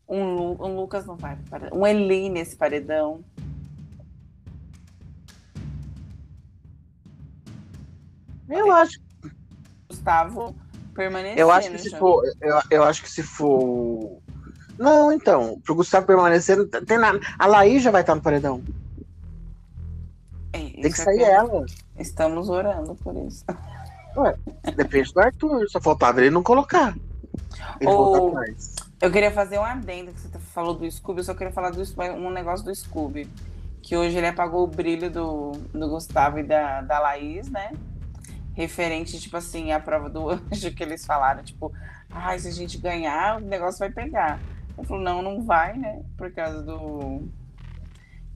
Um, Lu- um Lucas não vai pro paredão. Um Eli nesse paredão. Eu acho, Gustavo permanecendo. eu acho que se for. Eu, eu acho que se for. Não, então. Pro Gustavo permanecer, não tem nada. A Laís já vai estar no paredão. É, Tem que é sair ela. Estamos orando por isso. Depende do Arthur. Só faltava ele não colocar. Ele Ou-. Eu queria fazer um adendo que você falou do Scooby, eu só queria falar do, um negócio do Scooby. Que hoje ele apagou o brilho do, do Gustavo e da, da Laís, né? Referente, tipo assim, à prova do anjo que eles falaram, tipo, ai, ah, se a gente ganhar, o negócio vai pegar. Ele falou, não, não vai, né? Por causa do.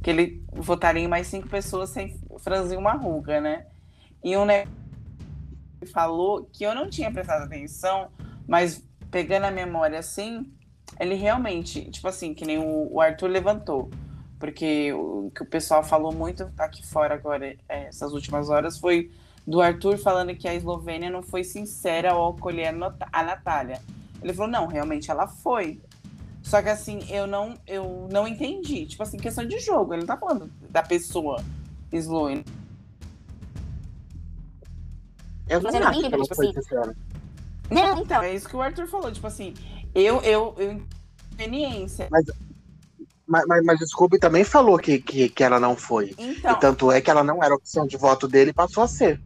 Que ele votaria em mais cinco pessoas sem franzir uma ruga, né? E um negócio falou que eu não tinha prestado atenção, mas pegando a memória assim, ele realmente, tipo assim, que nem o, Arthur levantou. Porque o que o pessoal falou muito aqui fora agora, é, essas últimas horas, foi do Arthur falando que a Eslovênia não foi sincera ao acolher a Natália. Ele falou, não, realmente ela foi. Só que assim, eu não, eu não entendi. Tipo assim, questão de jogo. Ele não tá falando da pessoa eslovênia. Eu não acho que ela tipo foi assim, sincera. Não, então, é isso que o Arthur falou. Tipo assim, eu, eu, eu conveniência. Mas, mas, mas, mas o Scooby também falou que, que, que ela não foi. Então, e tanto é que ela não era opção de voto dele e passou a ser.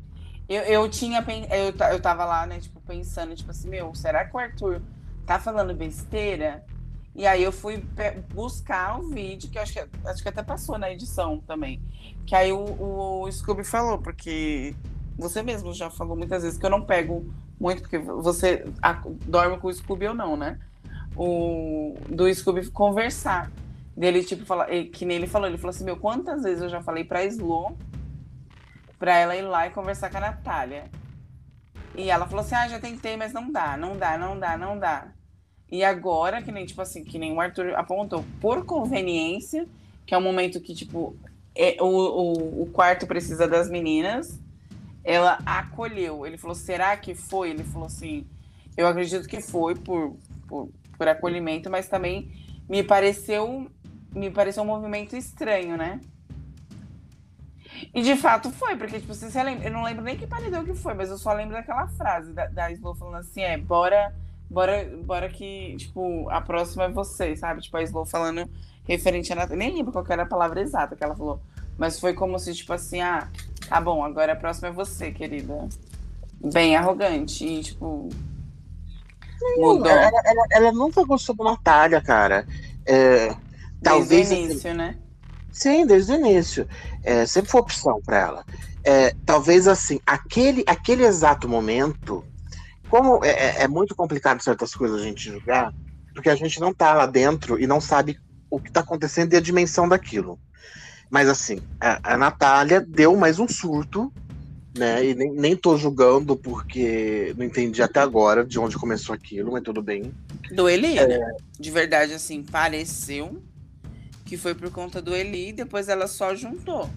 Eu, eu tinha eu, eu tava lá, né, tipo, pensando, tipo assim, meu, será que o Arthur tá falando besteira? E aí eu fui buscar o vídeo, que acho que, acho que até passou na edição também. Que aí o, o Scooby falou, porque você mesmo já falou muitas vezes que eu não pego muito, porque você dorme com o Scooby ou não, né? O, do Scooby conversar. Dele, tipo, falar, que nem ele falou, ele falou assim, meu, quantas vezes eu já falei pra Slo pra ela ir lá e conversar com a Natália. E ela falou assim, ah, já tentei, mas não dá, não dá, não dá, não dá. E agora, que nem, tipo assim, que nem o Arthur apontou, por conveniência, que é o momento que, tipo, é, o, o, o quarto precisa das meninas, ela acolheu. Ele falou, será que foi? Ele falou assim, eu acredito que foi por, por, por acolhimento, mas também me pareceu me pareceu um movimento estranho, né? E de fato foi, porque, tipo, você lembra, eu não lembro nem que paredão que foi, mas eu só lembro daquela frase da, da Slow falando assim, é, bora, bora, bora que, tipo, a próxima é você, sabe? Tipo, a Slow falando referente a Natália. Nem lembro qual era a palavra exata que ela falou. Mas foi como se, tipo assim, ah, Tá bom, agora a próxima é você, querida. Bem arrogante e, tipo. mudou. Ela, ela, ela, nunca gostou da Natália, cara. É, talvez. Desde o início, né? Sim, desde o início. É, sempre foi opção para ela. É, talvez assim, aquele, aquele exato momento, como é, é, é, muito complicado certas coisas a gente julgar, porque a gente não tá lá dentro e não sabe o que tá acontecendo e a dimensão daquilo. Mas assim, a, a Natália deu mais um surto, né? E nem, nem tô julgando porque não entendi até agora de onde começou aquilo, mas tudo bem. Do Eli, é... né? De verdade, assim, pareceu que foi por conta do Eli e depois ela só juntou.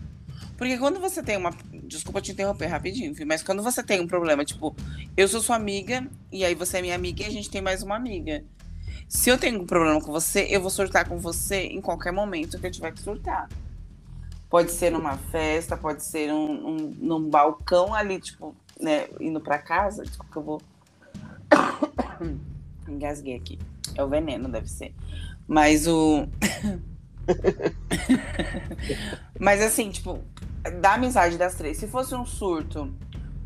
Porque quando você tem uma. Desculpa te interromper rapidinho, mas quando você tem um problema, tipo, eu sou sua amiga, e aí você é minha amiga e a gente tem mais uma amiga. Se eu tenho um problema com você, eu vou surtar com você em qualquer momento que eu tiver que surtar. Pode ser numa festa, pode ser um, um, num balcão ali, tipo, né, indo para casa. Desculpa que eu vou. Engasguei aqui. É o veneno, deve ser. Mas o. Mas assim, tipo, da amizade das três, se fosse um surto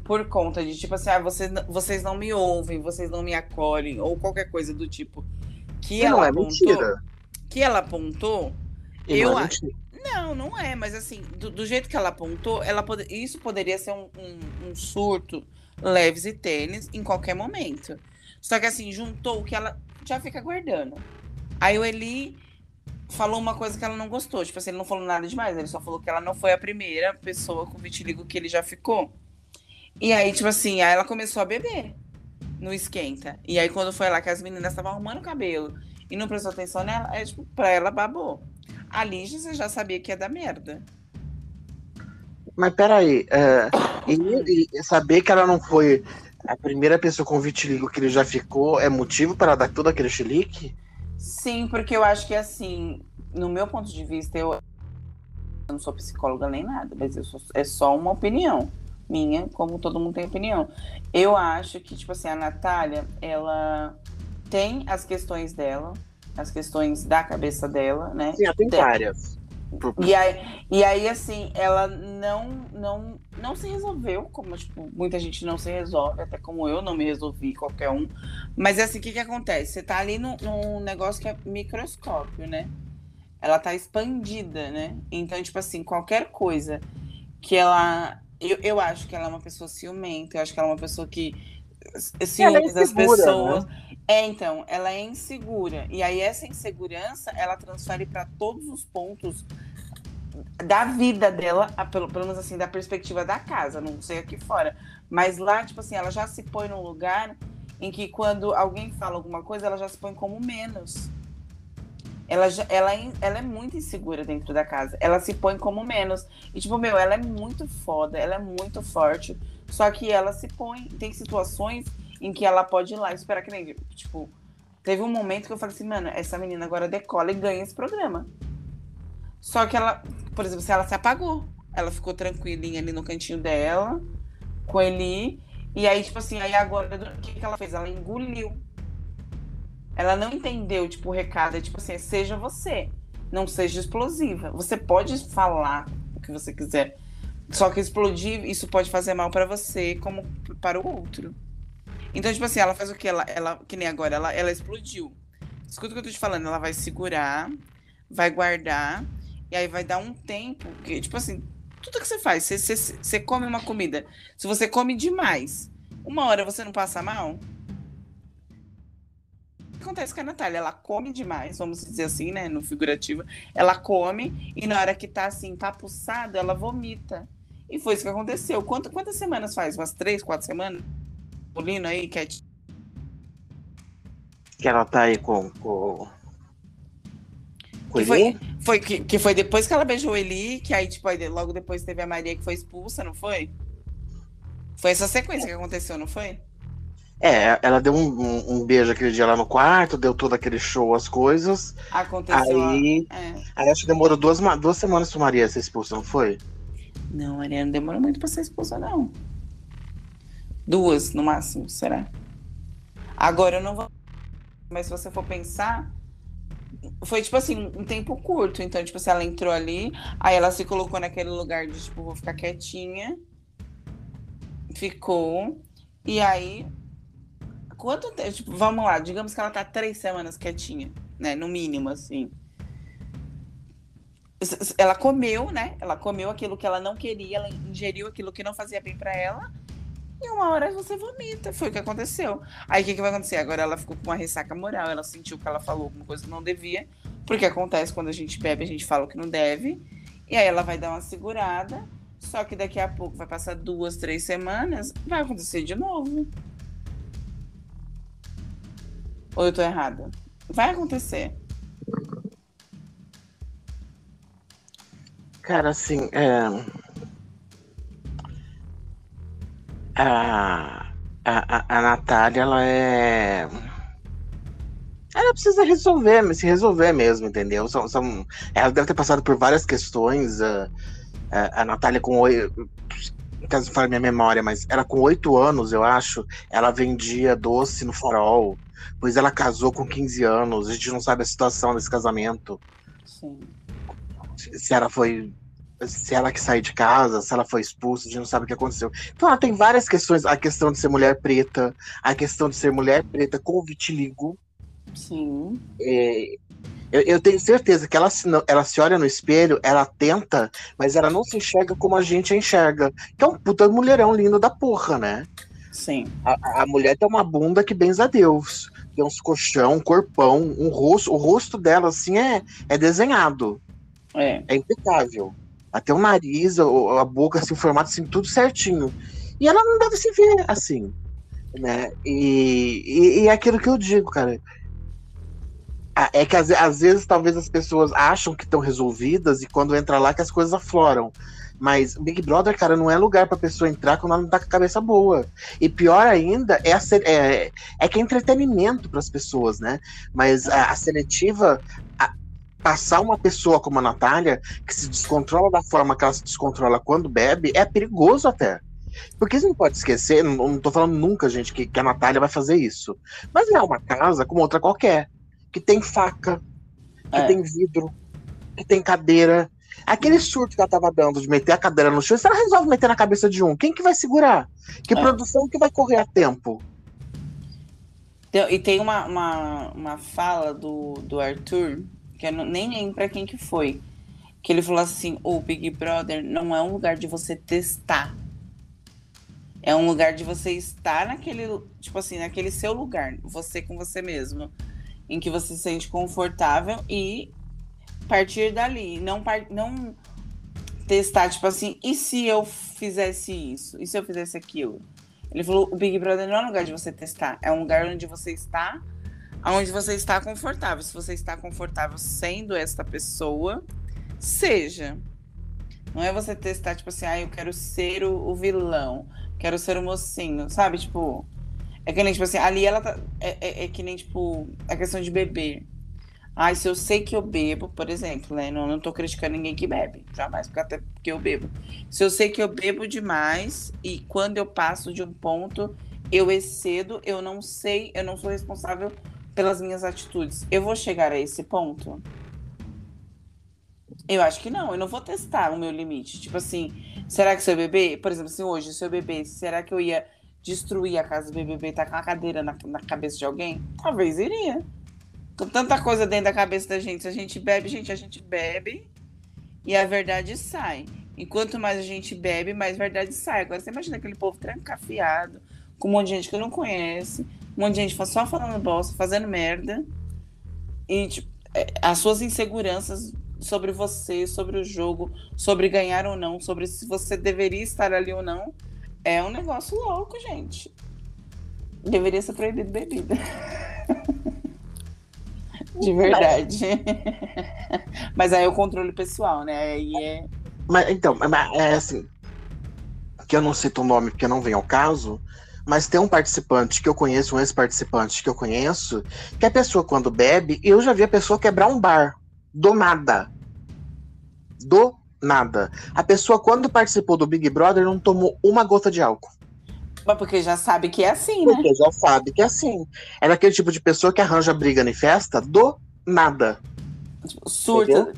por conta de, tipo assim, ah, vocês, vocês não me ouvem, vocês não me acolhem, ou qualquer coisa do tipo. Que ela é apontou, mentira. Que ela apontou, eu é acho. Não, não é, mas assim, do, do jeito que ela apontou, ela pode, isso poderia ser um, um, um, surto leves e tênis em qualquer momento. Só que assim, juntou o que ela já fica guardando. Aí o Eli falou uma coisa que ela não gostou. Tipo assim, ele não falou nada demais, ele só falou que ela não foi a primeira pessoa com vitiligo que ele já ficou. E aí, tipo assim, aí ela começou a beber no esquenta. E aí, quando foi lá que as meninas estavam arrumando o cabelo e não prestou atenção nela, é, tipo, pra ela babou. A Lígia você já sabia que ia dar merda. Mas peraí, é, e, e saber que ela não foi a primeira pessoa com vitiligo que ele já ficou é motivo para dar todo aquele chilique? Sim, porque eu acho que assim, no meu ponto de vista, eu, eu não sou psicóloga nem nada, mas sou, é só uma opinião minha, como todo mundo tem opinião. Eu acho que, tipo assim, a Natália, ela tem as questões dela, as questões da cabeça dela, né? Sim, tem várias. E aí, e aí, assim, ela não, não, não se resolveu, como tipo, muita gente não se resolve, até como eu não me resolvi, qualquer um. Mas assim, o que, que acontece? Você tá ali num, num negócio que é microscópio, né? Ela tá expandida, né? Então, tipo assim, qualquer coisa que ela. Eu, eu acho que ela é uma pessoa ciumenta, eu acho que ela é uma pessoa que ciúmes é das pessoas. Né? É, então, ela é insegura. E aí, essa insegurança, ela transfere para todos os pontos da vida dela, pelo, pelo menos assim, da perspectiva da casa, não sei aqui fora. Mas lá, tipo assim, ela já se põe num lugar em que quando alguém fala alguma coisa, ela já se põe como menos. Ela, já, ela, é, ela é muito insegura dentro da casa. Ela se põe como menos. E, tipo, meu, ela é muito foda, ela é muito forte. Só que ela se põe. Tem situações em que ela pode ir lá e esperar que nem. Tipo, teve um momento que eu falei assim, mano, essa menina agora decola e ganha esse programa. Só que ela, por exemplo, se ela se apagou. Ela ficou tranquilinha ali no cantinho dela, com ele. E aí, tipo assim, aí agora, o que, que ela fez? Ela engoliu. Ela não entendeu, tipo, o recado é tipo assim, seja você. Não seja explosiva. Você pode falar o que você quiser. Só que explodir, isso pode fazer mal para você como para o outro. Então, tipo assim, ela faz o que? Ela, ela, que nem agora, ela, ela explodiu. Escuta o que eu tô te falando, ela vai segurar, vai guardar, e aí vai dar um tempo, que, tipo assim, tudo que você faz, você, você, você come uma comida, se você come demais, uma hora você não passa mal? O que acontece com a Natália? Ela come demais, vamos dizer assim, né, no figurativo, ela come, e na hora que tá assim, empapuçada, ela vomita. E foi isso que aconteceu. Quanto, quantas semanas faz? Umas três, quatro semanas? Polino aí, Cat. Que ela tá aí com. com... com que foi, foi, que, que foi depois que ela beijou Eli, que aí, tipo, aí, logo depois teve a Maria que foi expulsa, não foi? Foi essa sequência que aconteceu, não foi? É, ela deu um, um, um, beijo aquele dia lá no quarto, deu todo aquele show, as coisas. Aconteceu. Aí, é. aí acho que demorou duas, duas semanas pra Maria ser expulsa, não foi? Não, Maria não demorou muito pra ser expulsa, não. Duas, no máximo, será? Agora eu não vou. Mas se você for pensar, foi tipo assim, um tempo curto. Então, tipo, se ela entrou ali, aí ela se colocou naquele lugar de tipo, vou ficar quietinha. Ficou. E aí. Quanto tempo? Tipo, vamos lá, digamos que ela tá três semanas quietinha, né? No mínimo, assim ela comeu, né? Ela comeu aquilo que ela não queria, ela ingeriu aquilo que não fazia bem para ela. E uma hora você vomita. Foi o que aconteceu. Aí o que, que vai acontecer? Agora ela ficou com uma ressaca moral. Ela sentiu que ela falou alguma coisa que não devia. Porque acontece quando a gente bebe, a gente fala o que não deve. E aí ela vai dar uma segurada. Só que daqui a pouco vai passar duas, três semanas, vai acontecer de novo. Ou eu tô errada? Vai acontecer. Cara, assim, é... a, a, a Natália, ela é. Ela precisa resolver, se resolver mesmo, entendeu? São, são... Ela deve ter passado por várias questões. A, a, a Natália, com oito. Caso fale minha memória, mas ela com oito anos, eu acho, ela vendia doce no farol. Pois ela casou com 15 anos, a gente não sabe a situação desse casamento. Sim se ela foi se ela que saiu de casa, se ela foi expulsa, a gente não sabe o que aconteceu. Então ela tem várias questões, a questão de ser mulher preta, a questão de ser mulher preta com vitiligo. Sim. É, eu, eu, tenho certeza que ela se, ela se olha no espelho, ela tenta, mas ela não se enxerga como a gente a enxerga. Que é um puta mulherão lindo da porra, né? Sim. A, a mulher tem uma bunda que benza a Deus. Tem uns colchão, um corpão, um rosto. O rosto dela, assim, é, é desenhado. É. É impecável. Até o nariz, a, boca, assim, o formato, assim, tudo certinho. E ela não deve se ver assim, né? E, e, e é aquilo que eu digo, cara. É que às, às vezes talvez as pessoas acham que estão resolvidas e quando entra lá que as coisas afloram. Mas Big Brother, cara, não é lugar pra pessoa entrar quando ela não tá com a cabeça boa. E pior ainda é, a, é, é que é entretenimento para as pessoas, né? Mas a, a seletiva, passar uma pessoa como a Natália, que se descontrola da forma que ela se descontrola quando bebe, é perigoso até. Porque você não pode esquecer, não, não tô falando nunca, gente, que, que a Natália vai fazer isso. Mas é uma casa como outra qualquer. Que tem faca, que é. tem vidro, que tem cadeira, Aquele surto que ela tava dando de meter a cadeira no chão, se ela resolve meter na cabeça de um, quem que vai segurar? Que É. produção que vai correr a tempo? Tem- E tem uma, uma, uma fala do, do Arthur, que eu nem lembro pra quem que foi. Que ele falou assim: o Big Brother não é um lugar de você testar. É um lugar de você estar naquele, tipo assim, naquele seu lugar, você com você mesmo, em que você se sente confortável e partir dali, não não testar tipo assim, e se eu fizesse isso? E se eu fizesse aquilo? Ele falou, o Big Brother não é um lugar de você testar, é um lugar onde você está, onde você está confortável. Se você está confortável sendo esta pessoa, seja. Não é você testar, tipo assim, ah, eu quero ser o, o vilão, quero ser o mocinho, sabe? Tipo, é que nem, tipo assim, ali ela tá. É, é- é que nem, tipo, a questão de beber. Ai, se eu sei que eu bebo, por exemplo, né? Não, não tô criticando ninguém que bebe, jamais, porque até porque eu bebo. Se eu sei que eu bebo demais e quando eu passo de um ponto, eu excedo, eu não sei, eu não sou responsável pelas minhas atitudes. Eu vou chegar a esse ponto? Eu acho que não, eu não vou testar o meu limite. Tipo assim, será que se eu beber, por exemplo, assim, hoje, se eu beber, será que eu ia destruir a casa do BBB e tacar uma cadeira na, na cabeça de alguém? Talvez iria. Com tanta coisa dentro da cabeça da gente, se a gente bebe, gente, a gente bebe e a verdade sai. E quanto mais a gente bebe, mais verdade sai. Agora você imagina aquele povo trancafiado, com um monte de gente que não conhece, um monte de gente só falando bosta, fazendo merda. E tipo, é, as suas inseguranças sobre você, sobre o jogo, sobre ganhar ou não, sobre se você deveria estar ali ou não, é um negócio louco, gente. Deveria ser proibido bebida. De verdade. Mas aí é o controle pessoal, né? Aí é. Mas então, mas, é assim, que eu não cito o nome porque não vem ao caso, mas tem um participante que eu conheço, um ex-participante que eu conheço, que a pessoa quando bebe, eu já vi a pessoa quebrar um bar. Do nada. Do nada. A pessoa, quando participou do Big Brother, não tomou uma gota de álcool. Mas porque já sabe que é assim, né? Porque já sabe que é assim. É daquele tipo de pessoa que arranja briga em festa do nada. Surta. Entendeu?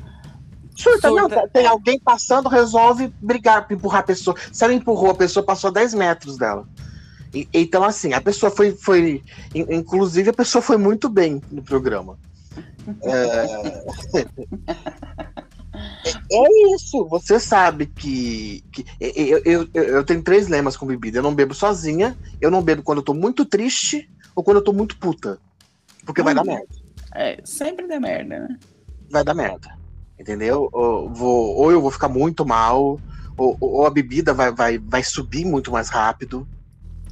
Surta, não, Surta, tem alguém passando, resolve brigar, empurrar a pessoa. Se ela empurrou, a pessoa passou a 10 metros dela. E- então, assim, a pessoa foi, foi. in- Inclusive, a pessoa foi muito bem no programa. É, é isso, você sabe que. que eu, eu, eu, tenho três lemas com bebida. Eu não bebo sozinha, eu não bebo quando eu tô muito triste ou quando eu tô muito puta. Porque vai dar Hum. merda. É, sempre dá merda, né? vai dar merda. Entendeu? Ou, vou, ou eu vou ficar muito mal, ou, ou a bebida vai, vai, vai subir muito mais rápido,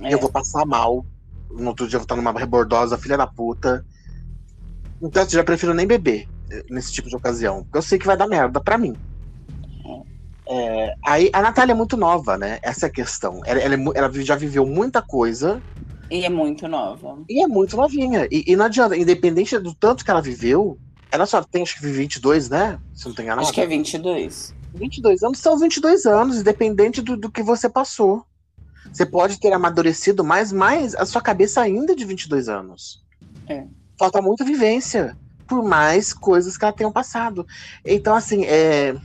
É. eu vou passar mal. No outro dia eu vou estar numa rebordosa, filha da puta. Então eu já prefiro nem beber eh, nesse tipo de ocasião, porque eu sei que vai dar merda pra mim. É, aí a Natália é muito nova, né? Essa é a questão. Ela, ela, é ela já viveu muita coisa E é muito nova. e é muito novinha. E, e não adianta, independente do tanto que ela viveu, ela só tem acho que 22, né? Se não tem enganado. Acho que é 22. 22 anos são 22 anos, independente do, do que você passou. Você pode ter amadurecido mais, mas a sua cabeça ainda é de 22 anos. É. Falta muita vivência, por mais coisas que ela tenha passado. Então, assim, é.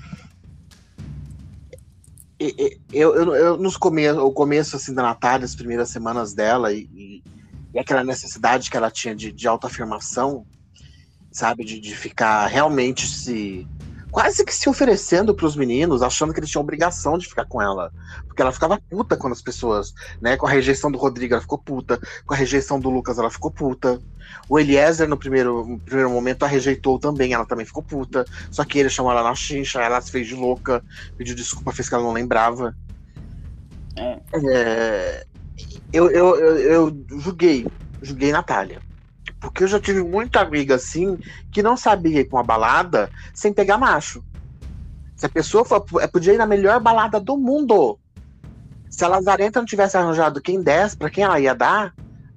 Eu, eu, eu nos come... o começo assim, da Natália, as primeiras semanas dela, e, e- e aquela necessidade que ela tinha de, de autoafirmação, sabe? De, de ficar realmente se quase que se oferecendo para os meninos, achando que eles tinham obrigação de ficar com ela. Porque ela ficava puta quando as pessoas, né? Com a rejeição do Rodrigo, ela ficou puta. Com a rejeição do Lucas, ela ficou puta. O Eliezer, no primeiro, no primeiro momento, a rejeitou também, ela também ficou puta. Só que ele chamou ela na chincha, ela se fez de louca, pediu desculpa, fez que ela não lembrava. É. É, eu, eu, eu, eu julguei, julguei Natália. Porque eu já tive muita amiga assim que não sabia ir com uma balada sem pegar macho. Se a pessoa for, é, podia ir na melhor balada do mundo. Se a Lazarenta não tivesse arranjado quem desse, pra quem ela ia dar,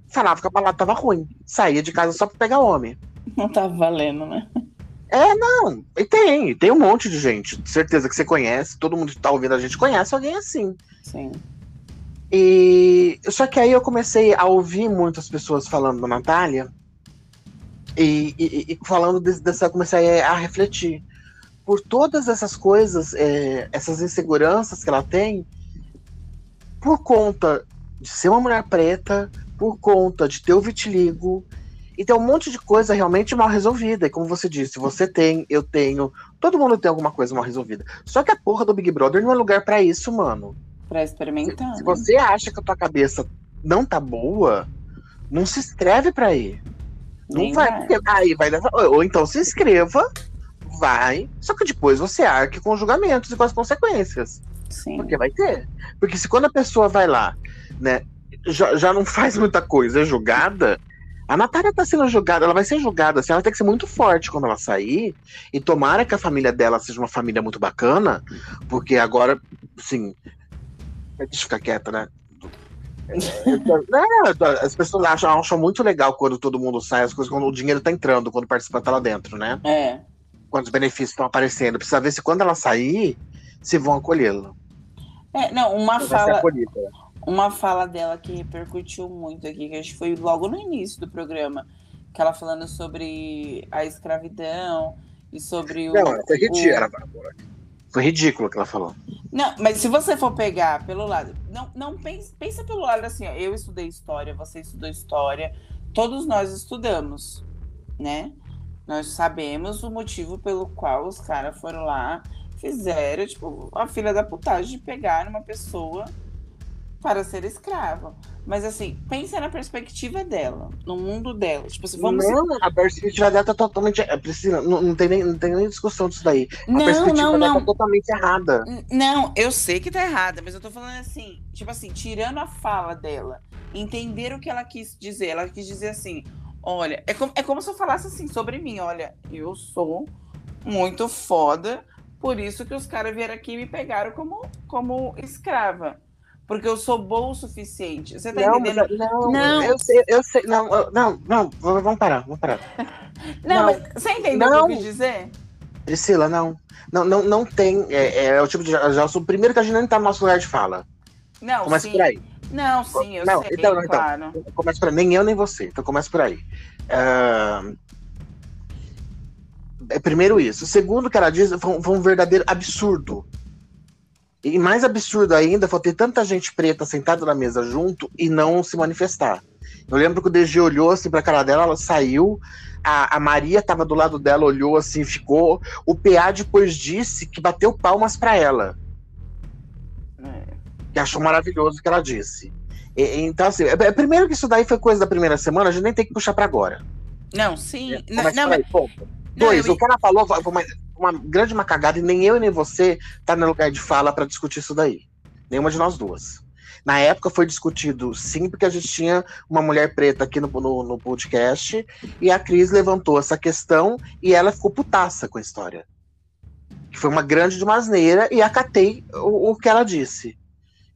falava que a balada tava ruim. Saía de casa só pra pegar homem. Não tá valendo, né? Não, e tem, tem um monte de gente. Certeza que você conhece, todo mundo que tá ouvindo a gente conhece alguém assim. Sim. E só que aí eu comecei a ouvir muitas pessoas falando da Natália e, e- e falando desse- dessa, eu comecei a refletir. por todas essas coisas, é, essas inseguranças que ela tem, por conta de ser uma mulher preta, por conta de ter o vitiligo, e tem um monte de coisa realmente mal resolvida. E como você disse, você tem, eu tenho, todo mundo tem alguma coisa mal resolvida. Só que a porra do Big Brother não é lugar para isso, mano. Pra experimentar. Se, se, você acha que a tua cabeça não tá boa, não se inscreve pra ir. Não Nem vai. vai. Aí vai dessa, ou então se inscreva, vai. Só que depois você arque com os julgamentos e com as consequências. Sim. Porque vai ter. Porque se quando a pessoa vai lá, né, já, já não faz muita coisa, é julgada, a Natália tá sendo julgada, ela vai ser julgada, assim, ela tem que ser muito forte quando ela sair. E tomara que a família dela seja uma família muito bacana, porque agora, assim. Deixa eu ficar quieta, né? Não, as pessoas acham, acham muito legal quando todo mundo sai, as coisas, quando o dinheiro tá entrando, quando o participante tá lá dentro, né? É. Quando os benefícios estão aparecendo. Precisa ver se quando ela sair, se vão acolhê-la. É, não, uma fala uma fala dela que repercutiu muito aqui, que acho que foi logo no início do programa, que ela falando sobre a escravidão e sobre o. Não, foi ridículo. O... Foi ridículo o que ela falou. Não, mas se você for pegar pelo lado. Não, não pensa, pensa pelo lado assim, ó, eu estudei história, você estudou história, todos nós estudamos, né? Nós sabemos o motivo pelo qual os caras foram lá, fizeram, tipo, a filha da putagem de pegar uma pessoa para ser escrava. Mas assim, pensa na perspectiva dela, no mundo dela. Tipo, assim, vamos não, a perspectiva dela tá totalmente. É, Priscila, não, não, tem nem, não tem nem discussão disso daí. A não, perspectiva não, dela não. tá totalmente errada. Não, eu sei que tá errada, mas eu tô falando assim, tipo assim, tirando a fala dela, entender o que ela quis dizer. Ela quis dizer assim: olha, é como, é como se eu falasse assim sobre mim: olha, eu sou muito foda, por isso que os caras vieram aqui e me pegaram como, como escrava porque eu sou boa o suficiente. Você tá não, entendendo? Não, não, eu sei, eu sei. Não, não, não, vamos parar, vamos parar. não, não, mas você entendeu não. o que eu quis dizer? Priscila, não. Não, não, não tem. É, é o tipo de. Já o primeiro que a gente nem tá no nosso lugar de fala. Não, começa sim. por aí. Não, sim, eu não, sei, então, claro. Então, começa por aí. Nem eu, nem você. Então começa por aí. Uh... É, primeiro isso. Segundo que ela diz, foi um, foi um verdadeiro absurdo e mais absurdo ainda foi ter tanta gente preta sentada na mesa junto e não se manifestar. Eu lembro que o DG olhou assim pra cara dela, ela saiu, a, a Maria tava do lado dela, olhou assim, ficou. O PA depois disse que bateu palmas para ela. É. Que achou maravilhoso o que ela disse. E, então, assim, é, é, primeiro que isso daí foi coisa da primeira semana, a gente nem tem que puxar para agora. Não, sim. É, não, não, aí, Dois, eu... o que ela falou foi uma, uma grande uma cagada e nem eu e nem você tá no lugar de fala para discutir isso daí. Nenhuma de nós duas. Na época foi discutido sim, porque a gente tinha uma mulher preta aqui no, no, no podcast e a Cris levantou essa questão e ela ficou putaça com a história. Que foi uma grande de uma asneira e acatei o, o, que ela disse.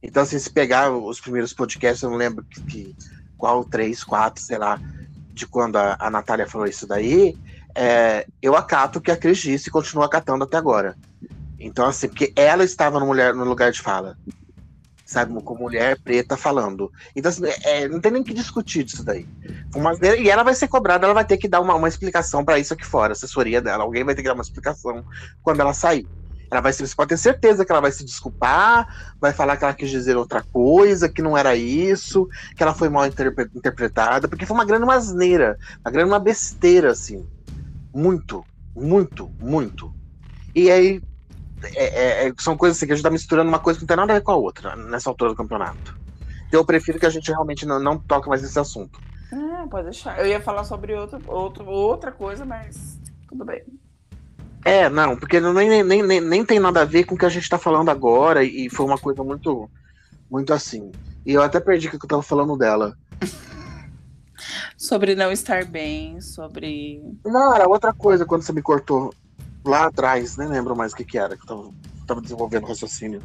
Então, assim, se pegar os primeiros podcasts, eu não lembro que, que qual, três, quatro, sei lá, de quando a, a Natália falou isso daí, é, eu acato o que a Cris disse e continuo acatando até agora. Então, assim, porque ela estava no, mulher, no lugar de fala. Sabe, com mulher preta falando. Então, assim, é, não tem nem que discutir disso daí. Uma, e ela vai ser cobrada, ela vai ter que dar uma, uma explicação para isso aqui fora, assessoria dela. Alguém vai ter que dar uma explicação quando ela sair. Ela vai se, você pode ter certeza que ela vai se desculpar, vai falar que ela quis dizer outra coisa, que não era isso, que ela foi mal interpretada, porque foi uma grande asneira, uma grande uma besteira, assim. Muito, muito, muito. E aí é, é, é, são coisas assim que a gente tá misturando uma coisa que não tem nada a ver com a outra nessa altura do campeonato. Então eu prefiro que a gente realmente não, não toque mais nesse assunto. Ah, pode deixar. Eu ia falar sobre outro, outro, outra coisa, mas tudo bem. É, não, porque nem, nem, nem, nem tem nada a ver com o que a gente tá falando agora, e foi uma coisa muito, muito assim. E eu até perdi o que eu tava falando dela. sobre não estar bem, sobre. Não, era outra coisa quando você me cortou lá atrás, nem lembro mais o que, que era, que eu tava, tava desenvolvendo raciocínio.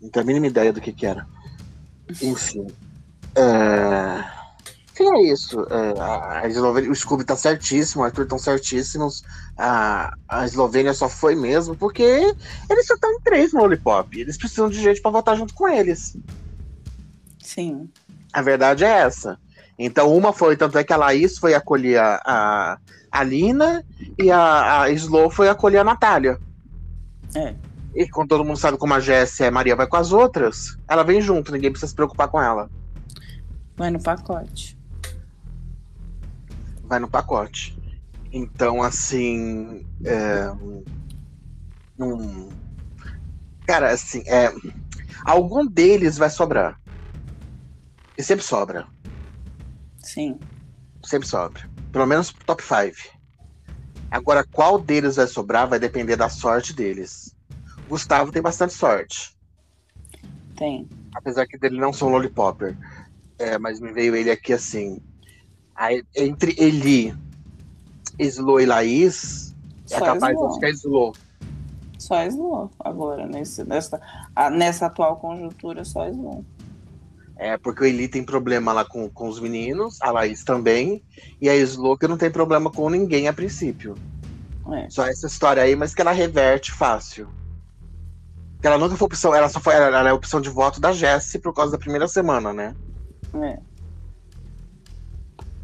Não tenho a mínima ideia do que, que era. Enfim. É... Enfim, é isso. É, a Eslovênia, o Scooby tá certíssimo, o Arthur estão certíssimos. A, a Eslovênia só foi mesmo porque eles só estão em três no Lollipop. Eles precisam de gente para votar junto com eles. Sim. A verdade é essa. Então, uma foi, tanto é que a Laís foi acolher a, a, a Lina e a, a Slow foi acolher a Natália. É. E quando todo mundo sabe como a Jéssica e a Maria vai com as outras, ela vem junto, ninguém precisa se preocupar com ela. Vai no pacote. Vai no pacote. Então, assim. É, um, cara, assim, é, algum deles vai sobrar. E sempre sobra. Sim. Sempre sobra. Pelo menos top 5. Agora, qual deles vai sobrar vai depender da sorte deles. Gustavo tem bastante sorte. Tem. Apesar que dele não sou um lollipopper. É, mas me veio ele aqui assim. Aí, entre Eli, Slo e Laís, é Só capaz Slow. de ficar Slo. Só Slow agora, nesse, nessa, nessa atual conjuntura, só Slow. É, porque o Eli tem problema lá com, com os meninos, a Laís também, e a Slo que não tem problema com ninguém a princípio. É. Só essa história aí, mas que ela reverte fácil. Porque ela nunca foi opção, ela só foi, ela ela é opção de voto da Jessie por causa da primeira semana, né? É.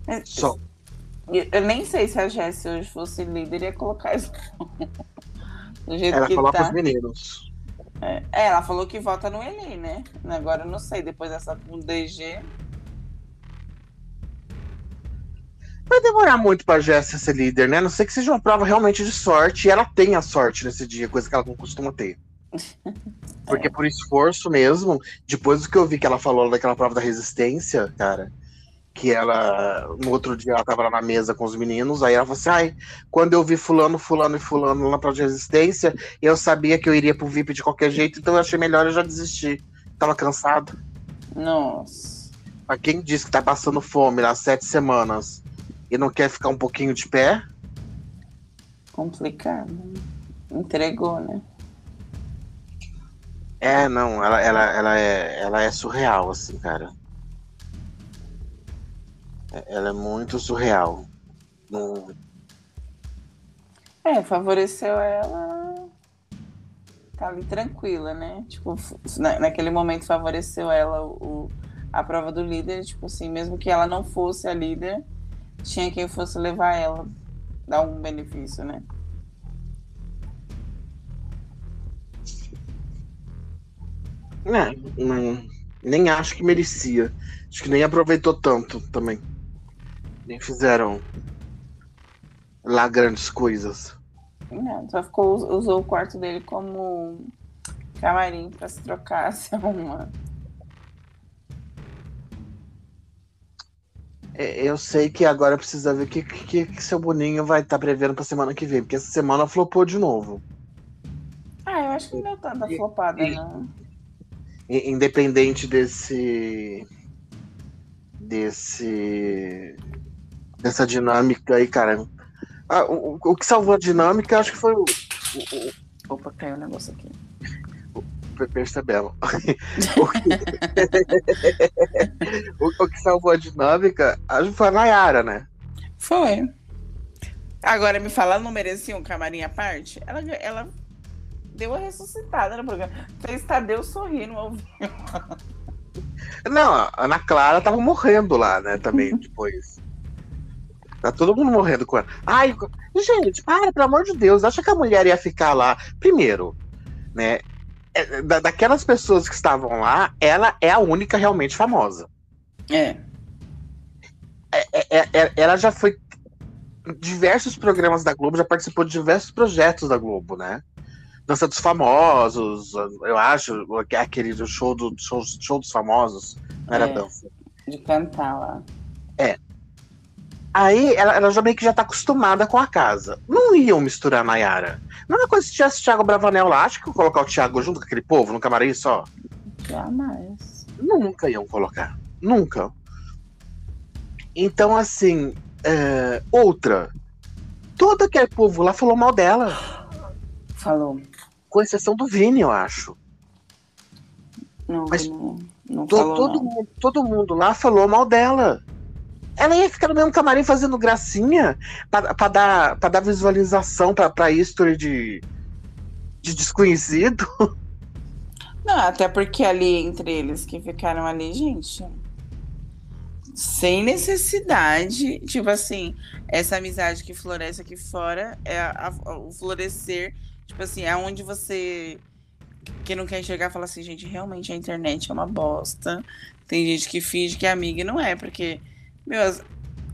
É, Só. Eu eu nem sei se a Jessie hoje fosse líder, ia colocar isso. Do jeito Ela que coloca tá. os meninos. É, É, ela falou que vota no Eli, né? Agora eu não sei, depois dessa com DG. Vai demorar muito pra Jessie ser líder, né? A não sei que seja uma prova realmente de sorte, e ela tenha sorte nesse dia, coisa que ela não costuma ter. Porque por esforço mesmo, depois do que eu vi que ela falou daquela prova da resistência, cara, que ela, no outro dia, ela tava lá na mesa com os meninos, aí ela falou assim, ai, quando eu vi fulano, fulano e fulano na prova de resistência, eu sabia que eu iria pro VIP de qualquer jeito, então eu achei melhor eu já desistir. Tava cansado. Nossa. Pra quem diz que tá passando fome lá sete semanas e não quer ficar um pouquinho de pé, Complicado. Entregou, né? é, não, ela, ela, ela, é, ela é surreal, assim, cara. Ela é muito surreal. Não- É, favoreceu ela. Tá ali tranquila, né? Tipo, na- naquele momento favoreceu ela o, a prova do líder. Tipo assim, mesmo que ela não fosse a líder, tinha quem fosse levar ela, dar algum benefício, né? É, não- nem acho que merecia. Acho que nem aproveitou tanto também. Nem fizeram lá grandes coisas. Não, só ficou, usou o quarto dele como camarim pra se trocar, se arrumar. É, eu sei que agora precisa ver o que, que, que seu Boninho vai estar prevendo pra semana que vem, porque essa semana flopou de novo. Ah, eu acho que não deu tanta E- flopada, e- não. Independente desse. desse. Dessa dinâmica aí, cara. Ah, o, o- o que salvou a dinâmica, acho que foi o, o, Opa, caiu um negócio aqui. o percebemos. o, que... o, o que salvou a dinâmica, acho que foi a Nayara, né? Foi. Agora, me fala, ela não merecia um camarim à parte? Ela, ela deu a ressuscitada no programa. Fez Tadeu sorrindo ao vivo. Não, a Ana Clara tava morrendo lá, né, também, depois. Tá todo mundo morrendo com ela. Ai, gente, para, pelo amor de Deus, acha que a mulher ia ficar lá? Primeiro, né, é, da- daquelas pessoas que estavam lá, ela é a única realmente famosa. É. É, é, é, ela já foi em diversos programas da Globo, já participou de diversos projetos da Globo, né? Dança dos Famosos, eu acho, aquele do show, do, show, show dos famosos, não era É. dança. De cantar lá. Aí ela, ela já meio que já tá acostumada com a casa. Não iam misturar a Nayara. Não é coisa se tivesse o Thiago Bravanel lá, acho que colocar o Thiago junto com aquele povo no camarim só. Jamais. Nunca iam colocar. Nunca. Então, assim, é, outra. Todo aquele povo lá falou mal dela. Falou. Com exceção do Vini, eu acho. Não, Mas não, não To- falou, todo, mundo, todo mundo lá falou mal dela. Ela ia ficar no mesmo camarim fazendo gracinha pra dar, pra dar visualização pra history de, de desconhecido. Não, até porque ali, entre eles que ficaram ali, gente. sem necessidade. Tipo assim, essa amizade que floresce aqui fora é a, a, o florescer. Tipo assim, é onde você que não quer enxergar fala assim, gente, realmente a internet é uma bosta. Tem gente que finge que é amiga e não é, porque, meu, as,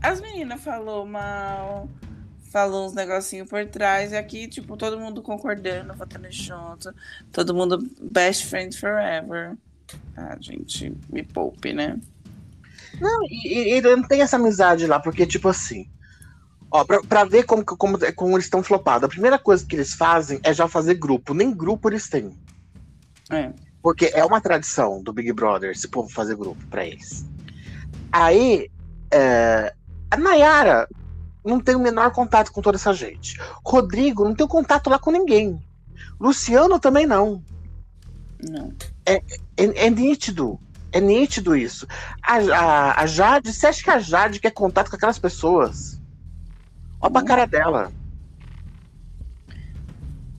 as meninas falou mal, falou uns negocinhos por trás, e aqui, tipo, todo mundo concordando, votando junto, todo mundo best friend forever. Ah, gente, me poupe, né? Não, e, e não tem essa amizade lá, porque, tipo assim, ó, pra, pra ver como, como, como eles estão flopados, a primeira coisa que eles fazem é já fazer grupo. Nem grupo eles têm. É. Porque é uma tradição do Big Brother esse povo fazer grupo pra eles. Aí, é, a Nayara não tem o menor contato com toda essa gente. Rodrigo não tem contato lá com ninguém. Luciano também não. Não. É, é, é nítido. É nítido isso. A, a, a, Jade, você acha que a Jade quer contato com aquelas pessoas? Olha pra cara dela.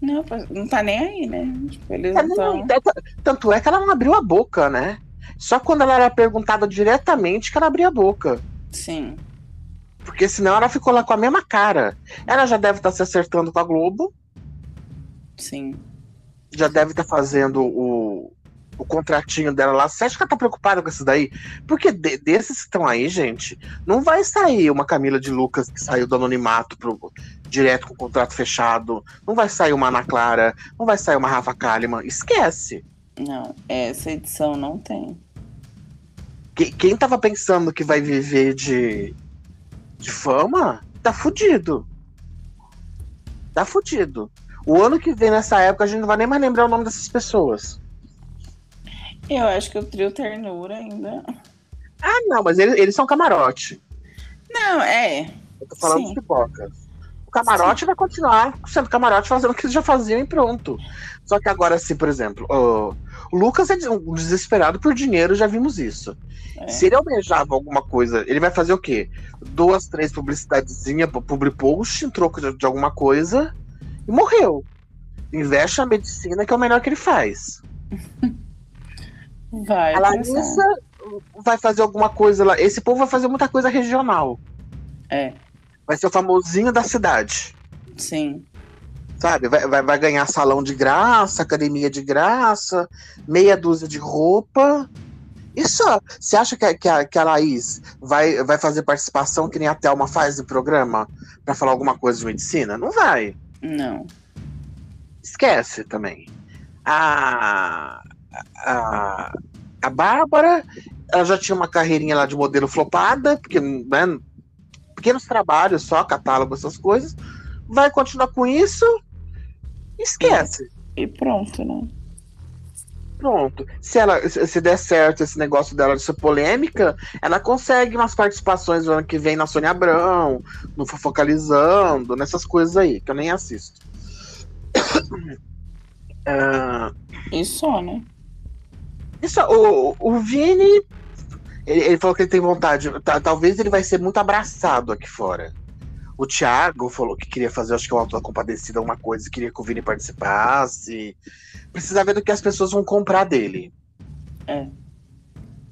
Não, não tá nem aí, né? Tipo, eles é, não, Tanto é que ela não abriu a boca, né? Só quando ela era perguntada diretamente que ela abria a boca. Sim. Porque senão ela ficou lá com a mesma cara. Ela já deve estar tá se acertando com a Globo. Sim. Já deve estar tá fazendo o, o contratinho dela lá. Você acha que ela tá preocupada com isso daí? Porque de, desses que estão aí, gente, não vai sair uma Camila de Lucas que saiu do anonimato pro, direto com o contrato fechado. Não vai sair uma Ana Clara. Não vai sair uma Rafa Kalimann. Esquece. Não, essa edição não tem. Que, quem tava pensando que vai viver de, de fama, tá fudido. Tá fudido. O ano que vem, nessa época, a gente não vai nem mais lembrar o nome dessas pessoas. Eu acho que o trio Ternura ainda. Ah, não, mas eles, eles são camarote. Não, é. Eu tô falando Sim. de pipocas. O camarote Sim. vai continuar sendo camarote fazendo o que eles já faziam e pronto. Só que agora, assim, por exemplo, o, Lucas é um desesperado por dinheiro, já vimos isso. É. Se ele almejava alguma coisa, ele vai fazer o quê? Duas, três publicidadezinhas, public post em troco de, de alguma coisa e morreu. Investe na medicina, que é o melhor que ele faz. Vai. A Larissa vai fazer alguma coisa lá. Esse povo vai fazer muita coisa regional. É. Vai ser o famosinho da cidade. Sim. Sabe? Vai, vai, vai ganhar salão de graça, academia de graça, meia dúzia de roupa. E só. Você acha que, que, a, que a Laís vai, vai fazer participação que nem a Thelma faz no programa para falar alguma coisa de medicina? Não vai. Não. Esquece também. A, a, a Bárbara, ela já tinha uma carreirinha lá de modelo flopada, porque né, pequenos trabalhos, só catálogo, essas coisas. Vai continuar com isso, esquece. E, e pronto, né? Pronto. Se ela se der certo esse negócio dela de ser polêmica, ela consegue umas participações no ano que vem na Sônia Abrão, no Fofocalizando, nessas coisas aí, que eu nem assisto. uh... E só, né? Isso, o, o Vini, ele, ele, falou que ele tem vontade. Talvez ele vai ser muito abraçado aqui fora. O Thiago falou que queria fazer, acho que o Auto da Compadecida, uma coisa, queria que o Vini participasse. Precisa ver do que as pessoas vão comprar dele. É.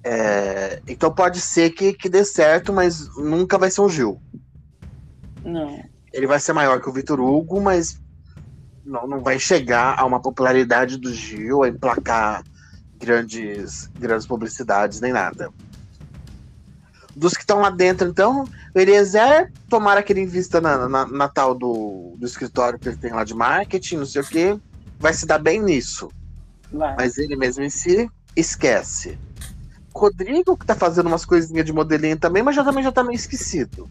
é então pode ser que, que dê certo, mas nunca vai ser um Gil. Não. Ele vai ser maior que o Vitor Hugo, mas não, não vai chegar a uma popularidade do Gil, a emplacar grandes, grandes publicidades nem nada. Dos que estão lá dentro, então, o Eliezer, tomara que ele invista na, na, na, tal do, do escritório que ele tem lá de marketing, não sei o que, vai se dar bem nisso. Vai. Mas ele mesmo em si, esquece. Rodrigo, que tá fazendo umas coisinhas de modelinho também, mas já também já tá meio esquecido.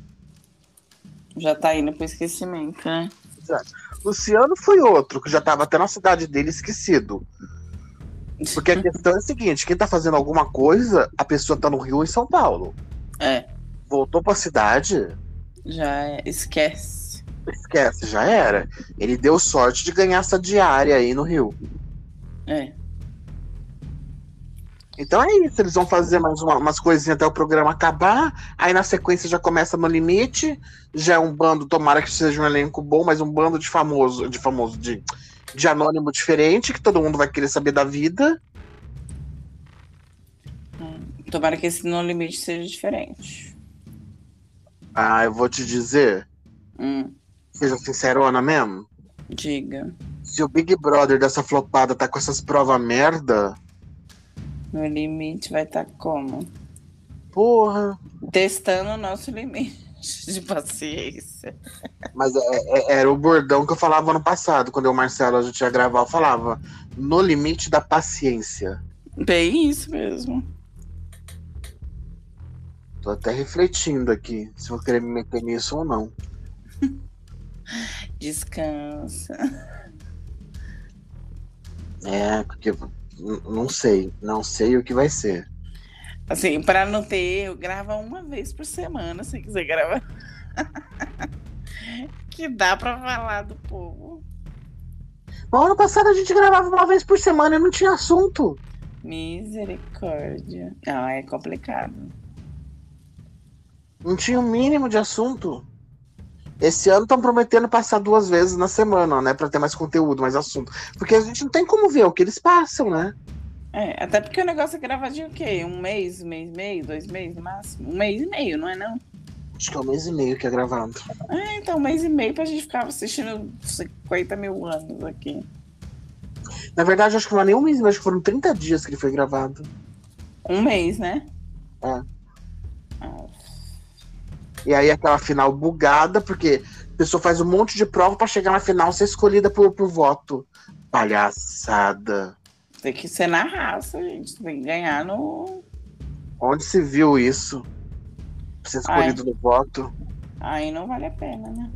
Já tá indo pro esquecimento, né? Exato. Luciano foi outro, que já tava até na cidade dele esquecido. Porque a questão é a seguinte: quem tá fazendo alguma coisa, a pessoa tá no Rio ou em São Paulo. É. Voltou pra cidade. Já é. esquece. Esquece, já era. Ele deu sorte de ganhar essa diária aí no Rio. É. Então é isso, eles vão fazer mais uma, umas coisinhas até o programa acabar, aí na sequência já começa no limite, já é um bando, tomara que seja um elenco bom, mas um bando de famoso, de famoso, de de anônimo diferente, que todo mundo vai querer saber da vida. Tomara que esse No Limite seja diferente. Ah, eu vou te dizer. Hum, Seja sincerona mesmo. diga. Se o Big Brother dessa flopada tá com essas provas merda, No limite vai estar como? porra. Testando o nosso limite de paciência. Mas é- é- era o bordão que eu falava ano passado, quando eu e o Marcelo a gente ia gravar, eu falava no limite da paciência. Bem isso mesmo. Tô até refletindo aqui se vou querer me meter nisso ou não. Descansa. É, porque não sei, não sei o que vai ser. Assim, para não ter erro, grava uma vez por semana, se quiser gravar. que dá pra falar do povo. No ano passado a gente gravava uma vez por semana e não tinha assunto. Misericórdia. Não, é complicado. Não tinha o mínimo de assunto. Esse ano estão prometendo passar duas vezes na semana, né? Pra ter mais conteúdo, mais assunto. Porque a gente não tem como ver o que eles passam, né? É, até porque o negócio é gravadinho o quê? Um mês, um mês e meio, dois meses no máximo? Um mês e meio, não é não? Acho que é um mês e meio que é gravado. É, então um mês e meio pra gente ficar assistindo 50 mil anos aqui. Na verdade, acho que não é nem um mês, acho que foram 30 dias que ele foi gravado. Um mês, né? É. E aí aquela final bugada, porque a pessoa faz um monte de prova pra chegar na final ser escolhida por, por voto. Palhaçada. tem que ser na raça, gente. Tem que ganhar no. Onde se viu isso? Pra ser escolhido no voto. Aí não vale a pena, né?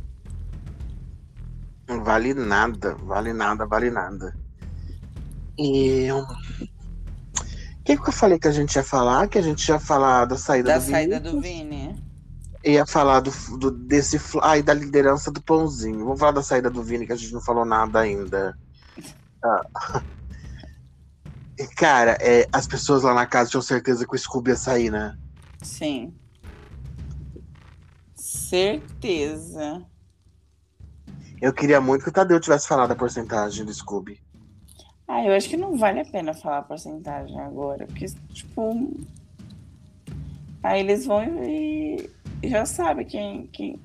Não vale nada, vale nada, vale nada. E. O que, que eu falei que a gente ia falar? Que a gente ia falar da saída Da do saída Vinícius. do Vini. Ia falar do, do, desse. Ai, da liderança do pãozinho. Vamos falar da saída do Vini, que a gente não falou nada ainda. Ah. E, Cara, é, as pessoas lá na casa tinham certeza que o Scooby ia sair, né? Sim. Certeza. Eu queria muito que o Tadeu tivesse falado a porcentagem do Scooby. Ah, eu acho que não vale a pena falar a porcentagem agora, porque, tipo. Aí eles vão e já sabem quem, quem.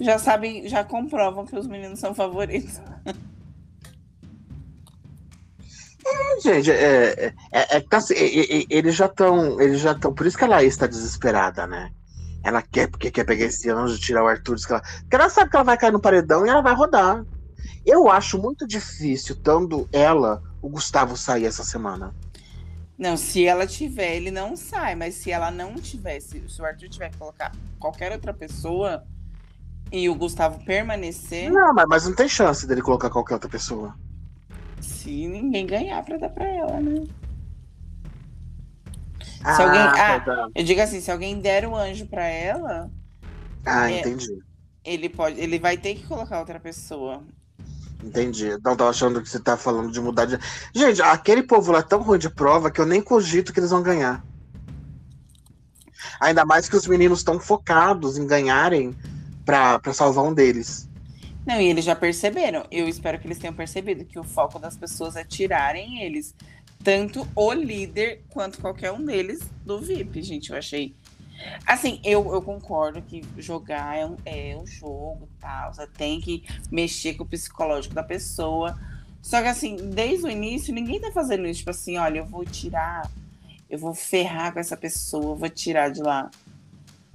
Já sabem, já comprovam que os meninos são favoritos. Gente, é, é, é, é tá assim, eles já estão. Eles já estão. Por isso que a Laís tá desesperada, né? Ela quer, porque quer pegar esse anjo, tirar o Arthur. que ela, porque ela sabe que ela vai cair no paredão e ela vai rodar. Eu acho muito difícil, tanto ela, o Gustavo sair essa semana. Não, se ela tiver, ele não sai, mas se ela não tiver, se, se o Arthur tiver que colocar qualquer outra pessoa e o Gustavo permanecer, Não, mas, mas não tem chance dele colocar qualquer outra pessoa. se ninguém ganhar pra dar pra ela, né? Ah, alguém- ah, tá. Eu digo assim, se alguém der o anjo pra ela, ah, é. entendi. ele pode, ele vai ter que colocar outra pessoa. Entendi. Não tava achando que você tá falando de mudar de. Gente, aquele povo lá é tão ruim de prova que eu nem cogito que eles vão ganhar. Ainda mais que os meninos estão focados em ganharem pra salvar um deles. Não, e eles já perceberam. Eu espero que eles tenham percebido que o foco das pessoas é tirarem eles, tanto o líder quanto qualquer um deles do VIP, gente. Eu achei. Assim, eu, eu concordo que jogar é um, é um jogo tal. Você tem que mexer com o psicológico da pessoa. Só que, assim, desde o início, ninguém tá fazendo isso. Tipo assim, olha, eu vou tirar, eu vou ferrar com essa pessoa, eu vou tirar de lá.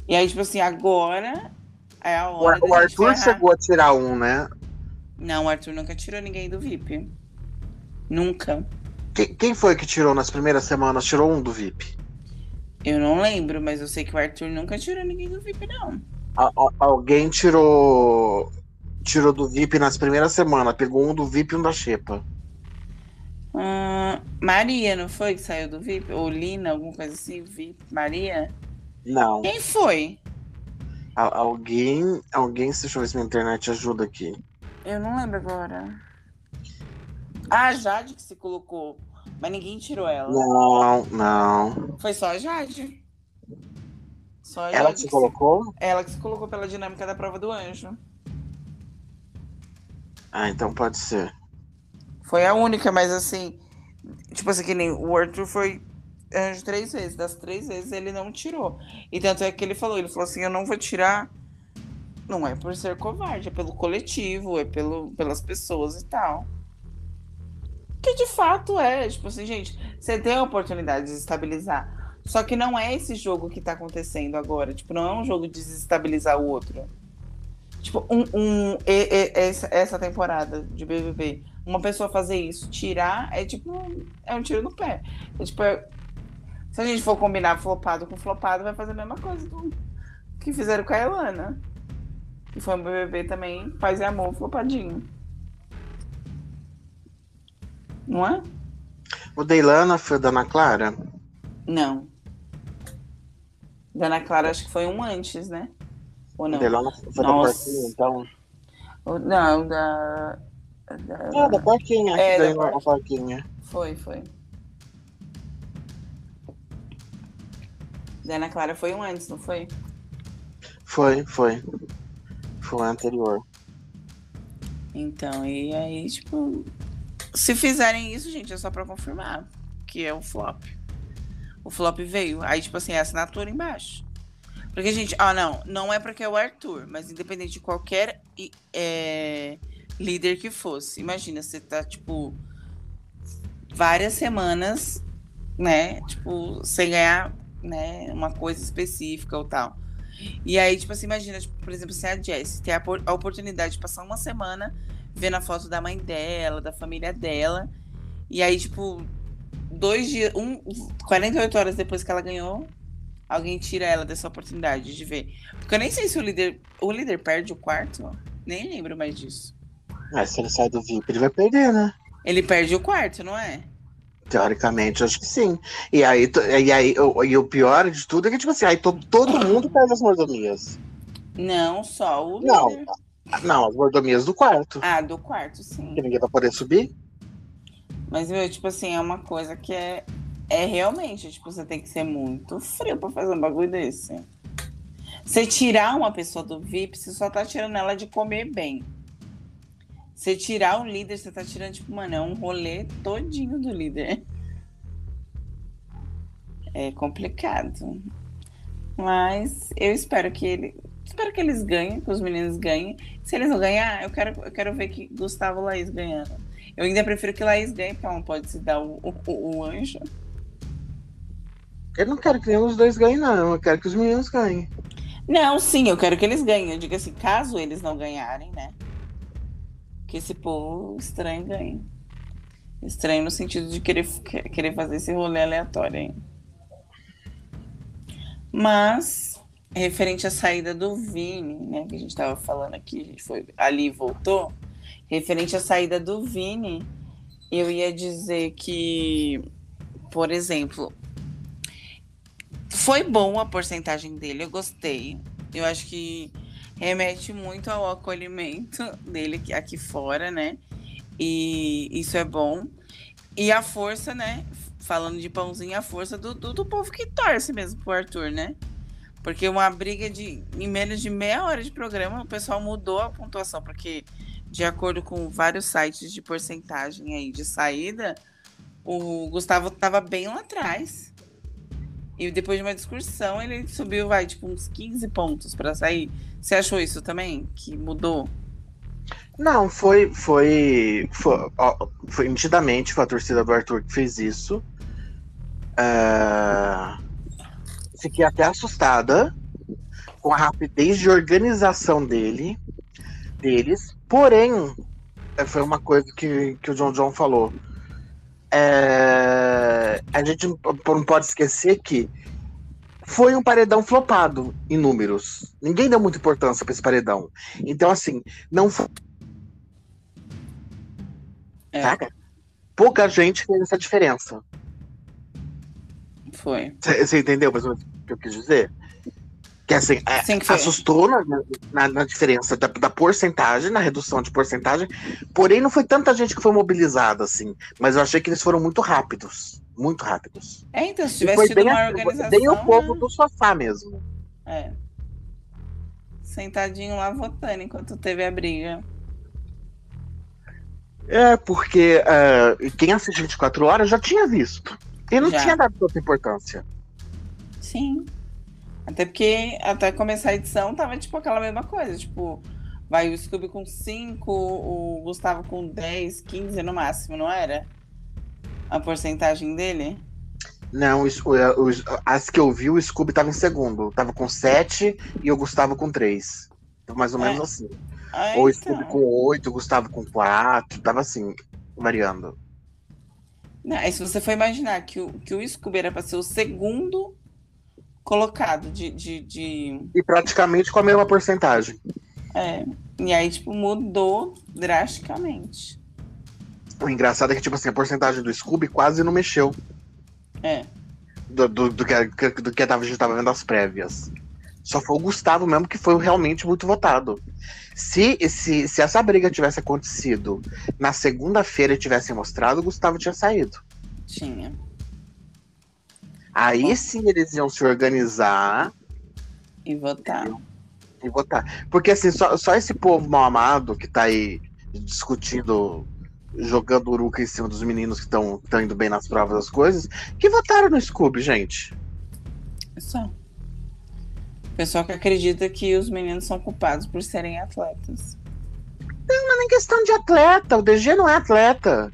E aí, tipo assim, agora é a O, hora o gente Arthur ferrar. chegou a tirar um, né? Não, o Arthur nunca tirou ninguém do VIP. Nunca. Quem, quem foi que tirou nas primeiras semanas? Tirou um do VIP. Eu não lembro, mas eu sei que o Arthur nunca tirou ninguém do VIP, não. Alguém tirou. Tirou do VIP nas primeiras semanas. Pegou um do VIP e um da Xepa. Maria, não foi que saiu do VIP? Ou Lina, alguma coisa assim? VIP? Maria? Não. Quem foi? Alguém. Alguém. Deixa eu ver se minha internet ajuda aqui. Eu não lembro agora. Ah, Jade que se colocou. Mas ninguém tirou ela. Não, não. Foi só a Jade. Só a Ela Jade se que colocou? ela que se colocou pela dinâmica da prova do anjo. Ah, então pode ser. Foi a única, mas assim, tipo assim, que nem o Arthur foi anjo três vezes. Das três vezes ele não tirou. E tanto é que ele falou, ele falou assim, eu não vou tirar. Não é por ser covarde, é pelo coletivo, é pelo, pelas pessoas e tal. De fato é, tipo assim, gente, você tem a oportunidade de desestabilizar. Só que não é esse jogo que tá acontecendo agora. Tipo, não é um jogo de desestabilizar o outro. Tipo, um, um, essa, essa temporada de BBB, uma pessoa fazer isso, tirar, é tipo, é um tiro no pé. É, tipo, é, se a gente for combinar flopado com flopado, vai fazer a mesma coisa do que fizeram com a Elana. Que foi um BBB também, paz e amor, flopadinho. Não é? O da Ilana foi da Ana Clara? Não. Da Ana Clara acho que foi um antes, né? Ou não? O da Ilana foi Nossa. da Porquinha, então? Não, da... da... Ah, da Porquinha. É, da, da Porquinha. Foi, foi. Da Ana Clara foi um antes, não foi? Foi, foi. Foi o anterior. Então, e aí, tipo, se fizerem isso, gente, é só pra confirmar que é o flop. O flop veio. Aí, tipo assim, é assinatura embaixo. Porque, gente, ah, não, não é porque é o Arthur, mas independente de qualquer é, líder que fosse. Imagina, você tá, tipo, várias semanas, né, tipo, sem ganhar né, uma coisa específica ou tal. E aí, tipo assim, imagina, tipo, por exemplo, se a Jessie tem a, a, oportunidade de passar uma semana vendo a foto da mãe dela, da família dela, e aí, tipo, dois dias, um, 48 horas depois que ela ganhou, alguém tira ela dessa oportunidade de ver. Porque eu nem sei se o líder, o líder perde o quarto, nem lembro mais disso. Mas se ele sai do VIP, ele vai perder, né? Ele perde o quarto, não é? Teoricamente, acho que sim. E aí, e aí o, e o pior de tudo é que, tipo assim, aí todo, todo mundo perde as mordomias. Não, só o. Não, líder. Não, as mordomias do quarto. Ah, do quarto, sim. Que ninguém vai poder subir. Mas, meu, tipo assim, é uma coisa que é, é realmente, tipo, você tem que ser muito frio pra fazer um bagulho desse. Você tirar uma pessoa do VIP, você só tá tirando ela de comer bem. Você tirar o líder, você tá tirando, tipo, mano, é um rolê todinho do líder. É complicado. Mas eu espero que ele. Espero que eles ganhem, que os meninos ganhem. Se eles não ganhar, eu quero, eu quero ver que Gustavo e Laís ganhando. Eu ainda prefiro que Laís ganhe, porque ela não pode se dar o, o, o anjo. Eu não quero que nenhum dos dois ganhe, não. Eu quero que os meninos ganhem. Não, sim, eu quero que eles ganhem. Eu digo assim, caso eles não ganharem, né? que esse povo estranho ganhe. Estranho no sentido de querer, querer fazer esse rolê aleatório aí. Mas, referente à saída do Vini, né, que a gente estava falando aqui, a gente foi ali e voltou. Referente à saída do Vini, eu ia dizer que, por exemplo, foi bom a porcentagem dele, eu gostei. Eu acho que remete muito ao acolhimento dele aqui fora, né? E isso é bom. E a força, né? Falando de pãozinho, a força do, do, do povo que torce mesmo pro Arthur, né? Porque uma briga de. Em menos de meia hora de programa, o pessoal mudou a pontuação, porque, de acordo com vários sites de porcentagem aí de saída, o Gustavo estava bem lá atrás. E depois de uma discussão, ele subiu, vai, tipo, uns 15 pontos para sair. Você achou isso também? Que mudou? Não, foi. Foi. Foi, foi nitidamente foi a torcida do Arthur que fez isso. Uh, fiquei até assustada com a rapidez de organização dele, deles. Porém, é, foi uma coisa que, que o John John falou. É, a gente não pode esquecer que foi um paredão flopado em números. Ninguém deu muita importância para esse paredão. Então, assim, não foi. É. Pouca gente fez essa diferença. Foi. Você entendeu mais ou menos o que eu quis dizer? Que assim, é, Sim, que assustou na, na, na diferença da, da, porcentagem, na redução de porcentagem, porém não foi tanta gente que foi mobilizada, assim. Mas eu achei que eles foram muito rápidos. Muito rápidos. É, então, se tivesse tido uma organização. Bem o povo do sofá mesmo. É. Sentadinho lá votando enquanto teve a briga. É, porque uh, quem assiste 24 horas já tinha visto. E não Já. tinha dado tanta importância. Sim. Até porque até começar a edição tava tipo aquela mesma coisa. Tipo, vai o Scooby com 5, o Gustavo com 10, 15 no máximo, não era? A porcentagem dele? Não, os- os- as que eu vi, o Scooby tava em segundo. Tava com 7 e o Gustavo com 3. Mais ou menos É. assim. Ah, Ou então. Scooby com 8, o Gustavo com 4. Tava assim, variando. Não, aí se você for imaginar que o, que o Scooby era pra ser o segundo colocado de, de, de- E praticamente com a mesma porcentagem. é, e aí, tipo, mudou drasticamente. O engraçado é que, tipo assim, a porcentagem do Scooby quase não mexeu É. do, do, do que, do que a gente tava vendo as prévias. Só foi o Gustavo mesmo que foi realmente muito votado. Se, se, se essa briga tivesse acontecido na segunda-feira e tivesse mostrado, o Gustavo tinha saído. Tinha. Aí sim eles iam se organizar E votar. e votar. Porque assim, só, só esse povo mal amado que tá aí discutindo, jogando uruca em cima dos meninos que estão indo bem nas provas das coisas, que votaram no Scooby, gente. Só. Pessoal que acredita que os meninos são culpados por serem atletas. Não é nem questão de atleta, o DG não é atleta.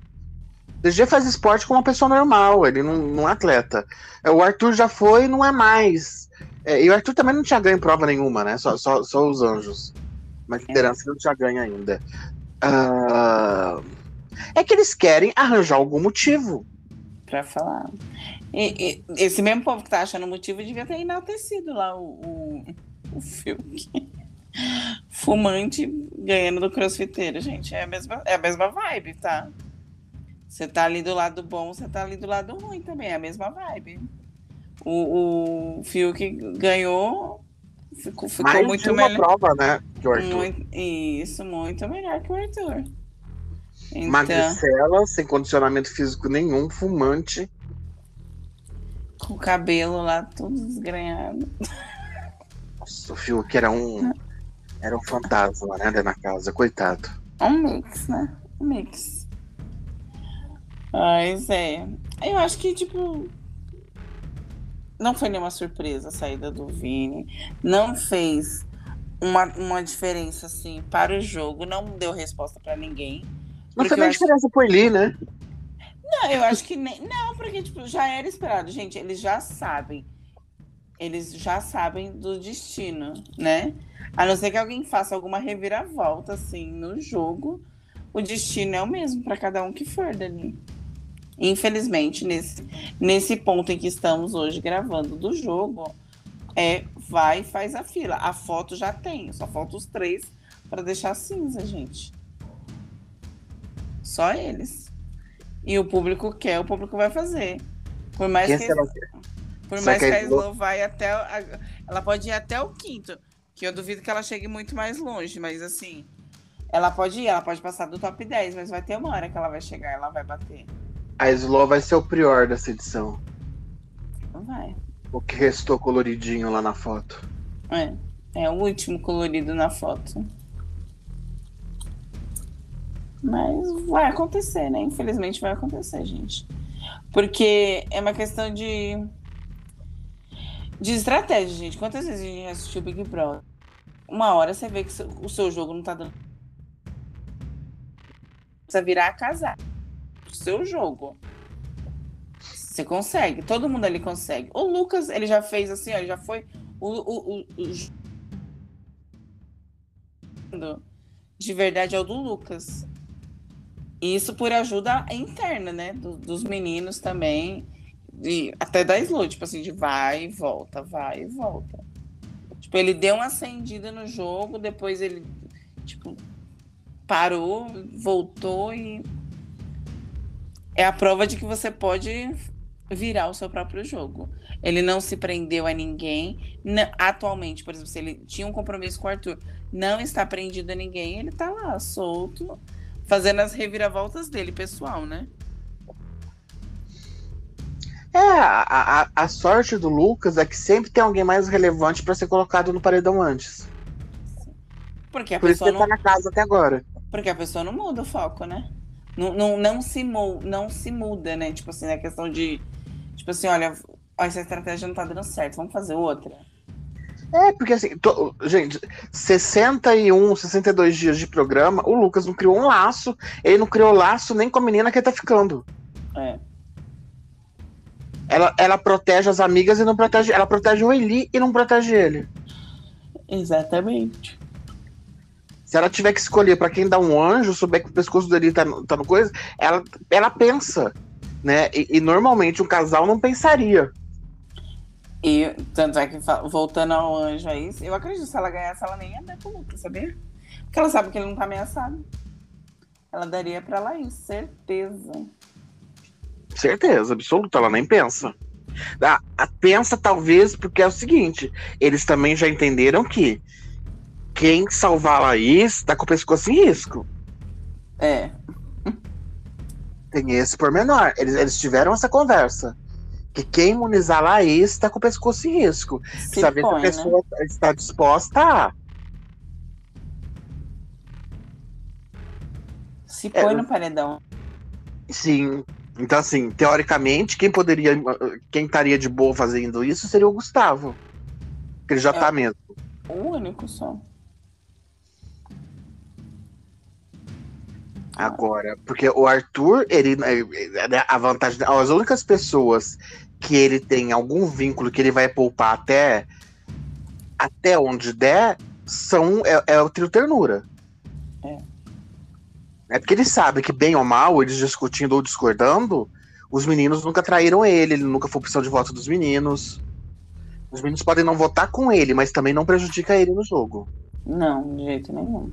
O DG faz esporte como uma pessoa normal, ele não, não é atleta. É, O Arthur já foi e não é mais. É, e o Arthur também não tinha ganho prova nenhuma, né? Só, só, só os anjos. Mas liderança não tinha ganho ainda. Ah, É que eles querem arranjar algum motivo. Pra falar. E, e esse mesmo povo que tá achando motivo devia ter enaltecido lá o, o, o. Fumante ganhando do crossfiteiro, gente. É a mesma, é a mesma vibe, tá? Você tá ali do lado bom, você tá ali do lado ruim também. É a mesma vibe. O, o Fiuk ganhou, ficou, ficou Mais muito uma melhor. prova, né? Que o Arthur. Muito- isso, muito melhor que o Arthur. Então, Magricela, sem condicionamento físico nenhum, fumante. Com o cabelo lá todo desgrenhado. Nossa, o Fiuk era um. Era um fantasma, né? dentro da casa, coitado. É um mix, né? Um mix. Mas é. Eu acho que, tipo. Não foi nenhuma surpresa a saída do Vini. Não fez uma, uma diferença, assim, para o jogo. Não deu resposta para ninguém. Não nem acho- diferença por Lee, né? Não, eu acho que nem. Não, porque, tipo, já era esperado. Gente, eles já sabem. Eles já sabem do destino, né? A não ser que alguém faça alguma reviravolta, assim, no jogo, o destino é o mesmo para cada um que for dali. Infelizmente, nesse, nesse ponto em que estamos hoje gravando do jogo, é vai e faz a fila. A foto já tem, só falta os três para deixar cinza, gente. Só eles. E o público quer, o público vai fazer. Por mais Quem que, será por Só mais que que a a Slo- Slow vai até. a- ela pode ir até o quinto. Que eu duvido que ela chegue muito mais longe, mas assim. Ela pode ir, ela pode passar do top 10, mas vai ter uma hora que ela vai chegar, ela vai bater. A Slow vai ser o prior dessa edição. Vai. O que restou coloridinho lá na foto. É. É o último colorido na foto. Mas vai acontecer, né? Infelizmente vai acontecer, gente. Porque é uma questão de. De estratégia, gente. Quantas vezes a gente assistiu Big Brother? Uma hora você vê que o seu jogo não tá dando. Precisa virar a casar. O seu jogo. Você consegue. Todo mundo ali consegue. O Lucas, ele já fez assim, ó, ele já foi o, o, o- o de verdade é o do Lucas. Isso por ajuda interna, né? do- dos meninos também. E até da Slow, tipo assim, de vai e volta, vai e volta. Tipo, ele deu uma acendida no jogo, depois ele, tipo, parou, voltou e. É a prova de que você pode virar o seu próprio jogo. Ele não se prendeu a ninguém. Atualmente, por exemplo, se ele tinha um compromisso com o Arthur, não está prendido a ninguém, ele tá lá, solto, fazendo as reviravoltas dele, pessoal, né? É, a, a, a sorte do Lucas é que sempre tem alguém mais relevante pra ser colocado no paredão antes. Porque a Por isso que pessoa ele não, tá na casa até agora. porque a pessoa não muda o foco, né? Não, não, não, se, mu- não se muda, né? Tipo assim, na questão de, Tipo assim, olha, essa estratégia não tá dando certo, vamos fazer outra. É, porque assim, to, gente, 61, 62 dias de programa, o Lucas não criou um laço, ele não criou laço nem com a menina que ele tá ficando. É. Ela, ela protege as amigas e não protege. Ela protege o Eli e não protege ele. Exatamente. Se ela tiver que escolher para quem dá um anjo, souber que o pescoço dele tá, tá no coisa, ela, ela pensa. Né? E, e normalmente um casal não pensaria. E tanto é que, voltando ao anjo aí, eu acredito que se ela ganhasse, ela nem ia dar pro Lucas, sabia? Porque ela sabe que ele não tá ameaçado. Ela daria pra Laís, certeza. Certeza, absoluta, ela nem pensa. Ah, pensa talvez porque é o seguinte, eles também já entenderam que quem salvar a Laís tá com o pescoço em risco. É. Tem esse pormenor. Eles, eles tiveram essa conversa. Que quem imunizar a Laís tá com o pescoço em risco. Se Precisa ver se a né? pessoa está disposta a. Se É, põe eu- no paredão. Sim. Então, assim, teoricamente, quem poderia. Quem estaria de boa fazendo isso seria o Gustavo. Que ele já É. tá mesmo. O único só. Agora, porque o Arthur, ele, né, a vantagem, as únicas pessoas que ele tem algum vínculo que ele vai poupar até até onde der são é, é o trio ternura. É. É porque ele sabe que bem ou mal, eles discutindo ou discordando, os meninos nunca traíram ele, ele nunca foi opção de voto dos meninos. Os meninos podem não votar com ele, mas também não prejudica ele no jogo. Não, de jeito nenhum.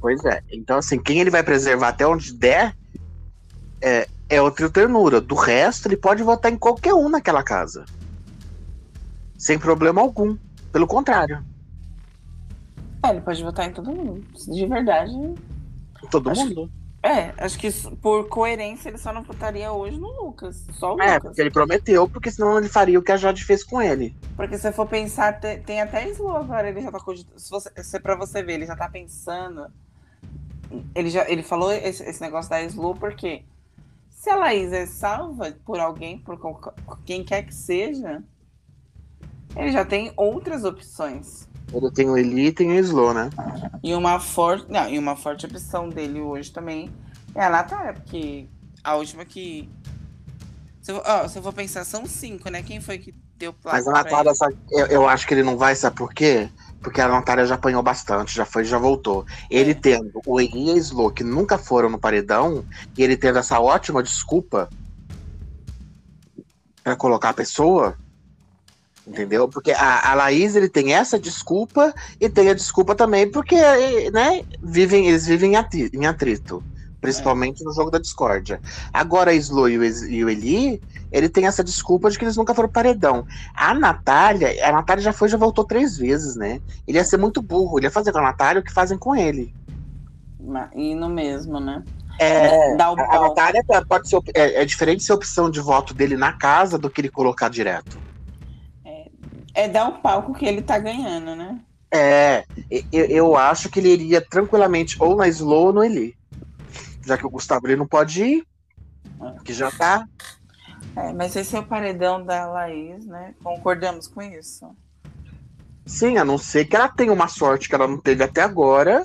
Pois é. Então, assim, quem ele vai preservar até onde der é, é o trio ternura. Do resto, ele pode votar em qualquer um naquela casa. Sem problema algum. Pelo contrário. É, ele pode votar em todo mundo. De verdade. Todo Acho mundo. É, acho que por coerência ele só não votaria hoje no Lucas. Só o É, Lucas. porque ele prometeu, porque senão ele faria o que a Jade fez com ele. Porque se for pensar, te- tem até Slow agora, ele já tá cogitando. Se, você, se pra você ver, ele já tá pensando. Ele, já, ele falou esse, esse negócio da Slow porque se a Laís é salva por alguém, por quem quer que seja, ele já tem outras opções. Ele tem o Eli e tem o Slow, né? E uma forte. Não, e uma forte opção dele hoje também é a Natália, porque a última que. Se eu, ó, se eu for pensar, são cinco, né? Quem foi que deu placa? Mas a Natália, sabe, eu, eu acho que ele não vai, sabe por quê? Porque a Natália já apanhou bastante, já foi e já voltou. Ele É. tendo o Eli e a Slow, que nunca foram no paredão, e ele tendo essa ótima desculpa pra colocar a pessoa, entendeu? Porque a, a Laís, ele tem essa desculpa e tem a desculpa também porque, né, vivem, eles vivem em atrito. Principalmente no jogo da discórdia. Agora a Slow e o, Eli, ele tem essa desculpa de que eles nunca foram paredão. A Natália, a Natália já foi e já voltou três vezes, né? Ele ia ser muito burro, ele ia fazer com a Natália o que fazem com ele. E no mesmo, né? É, Dá o a. Natália tá- pode ser, é, é diferente ser opção de voto dele na casa do que ele colocar direto. É dar o palco que ele tá ganhando, né? É, eu, eu acho que ele iria tranquilamente ou na Slow ou no Eli. Já que o Gustavo ele não pode ir, que já tá. É, mas esse é o paredão da Laís, né? Concordamos com isso. Sim, a não ser que ela tenha uma sorte que ela não teve até agora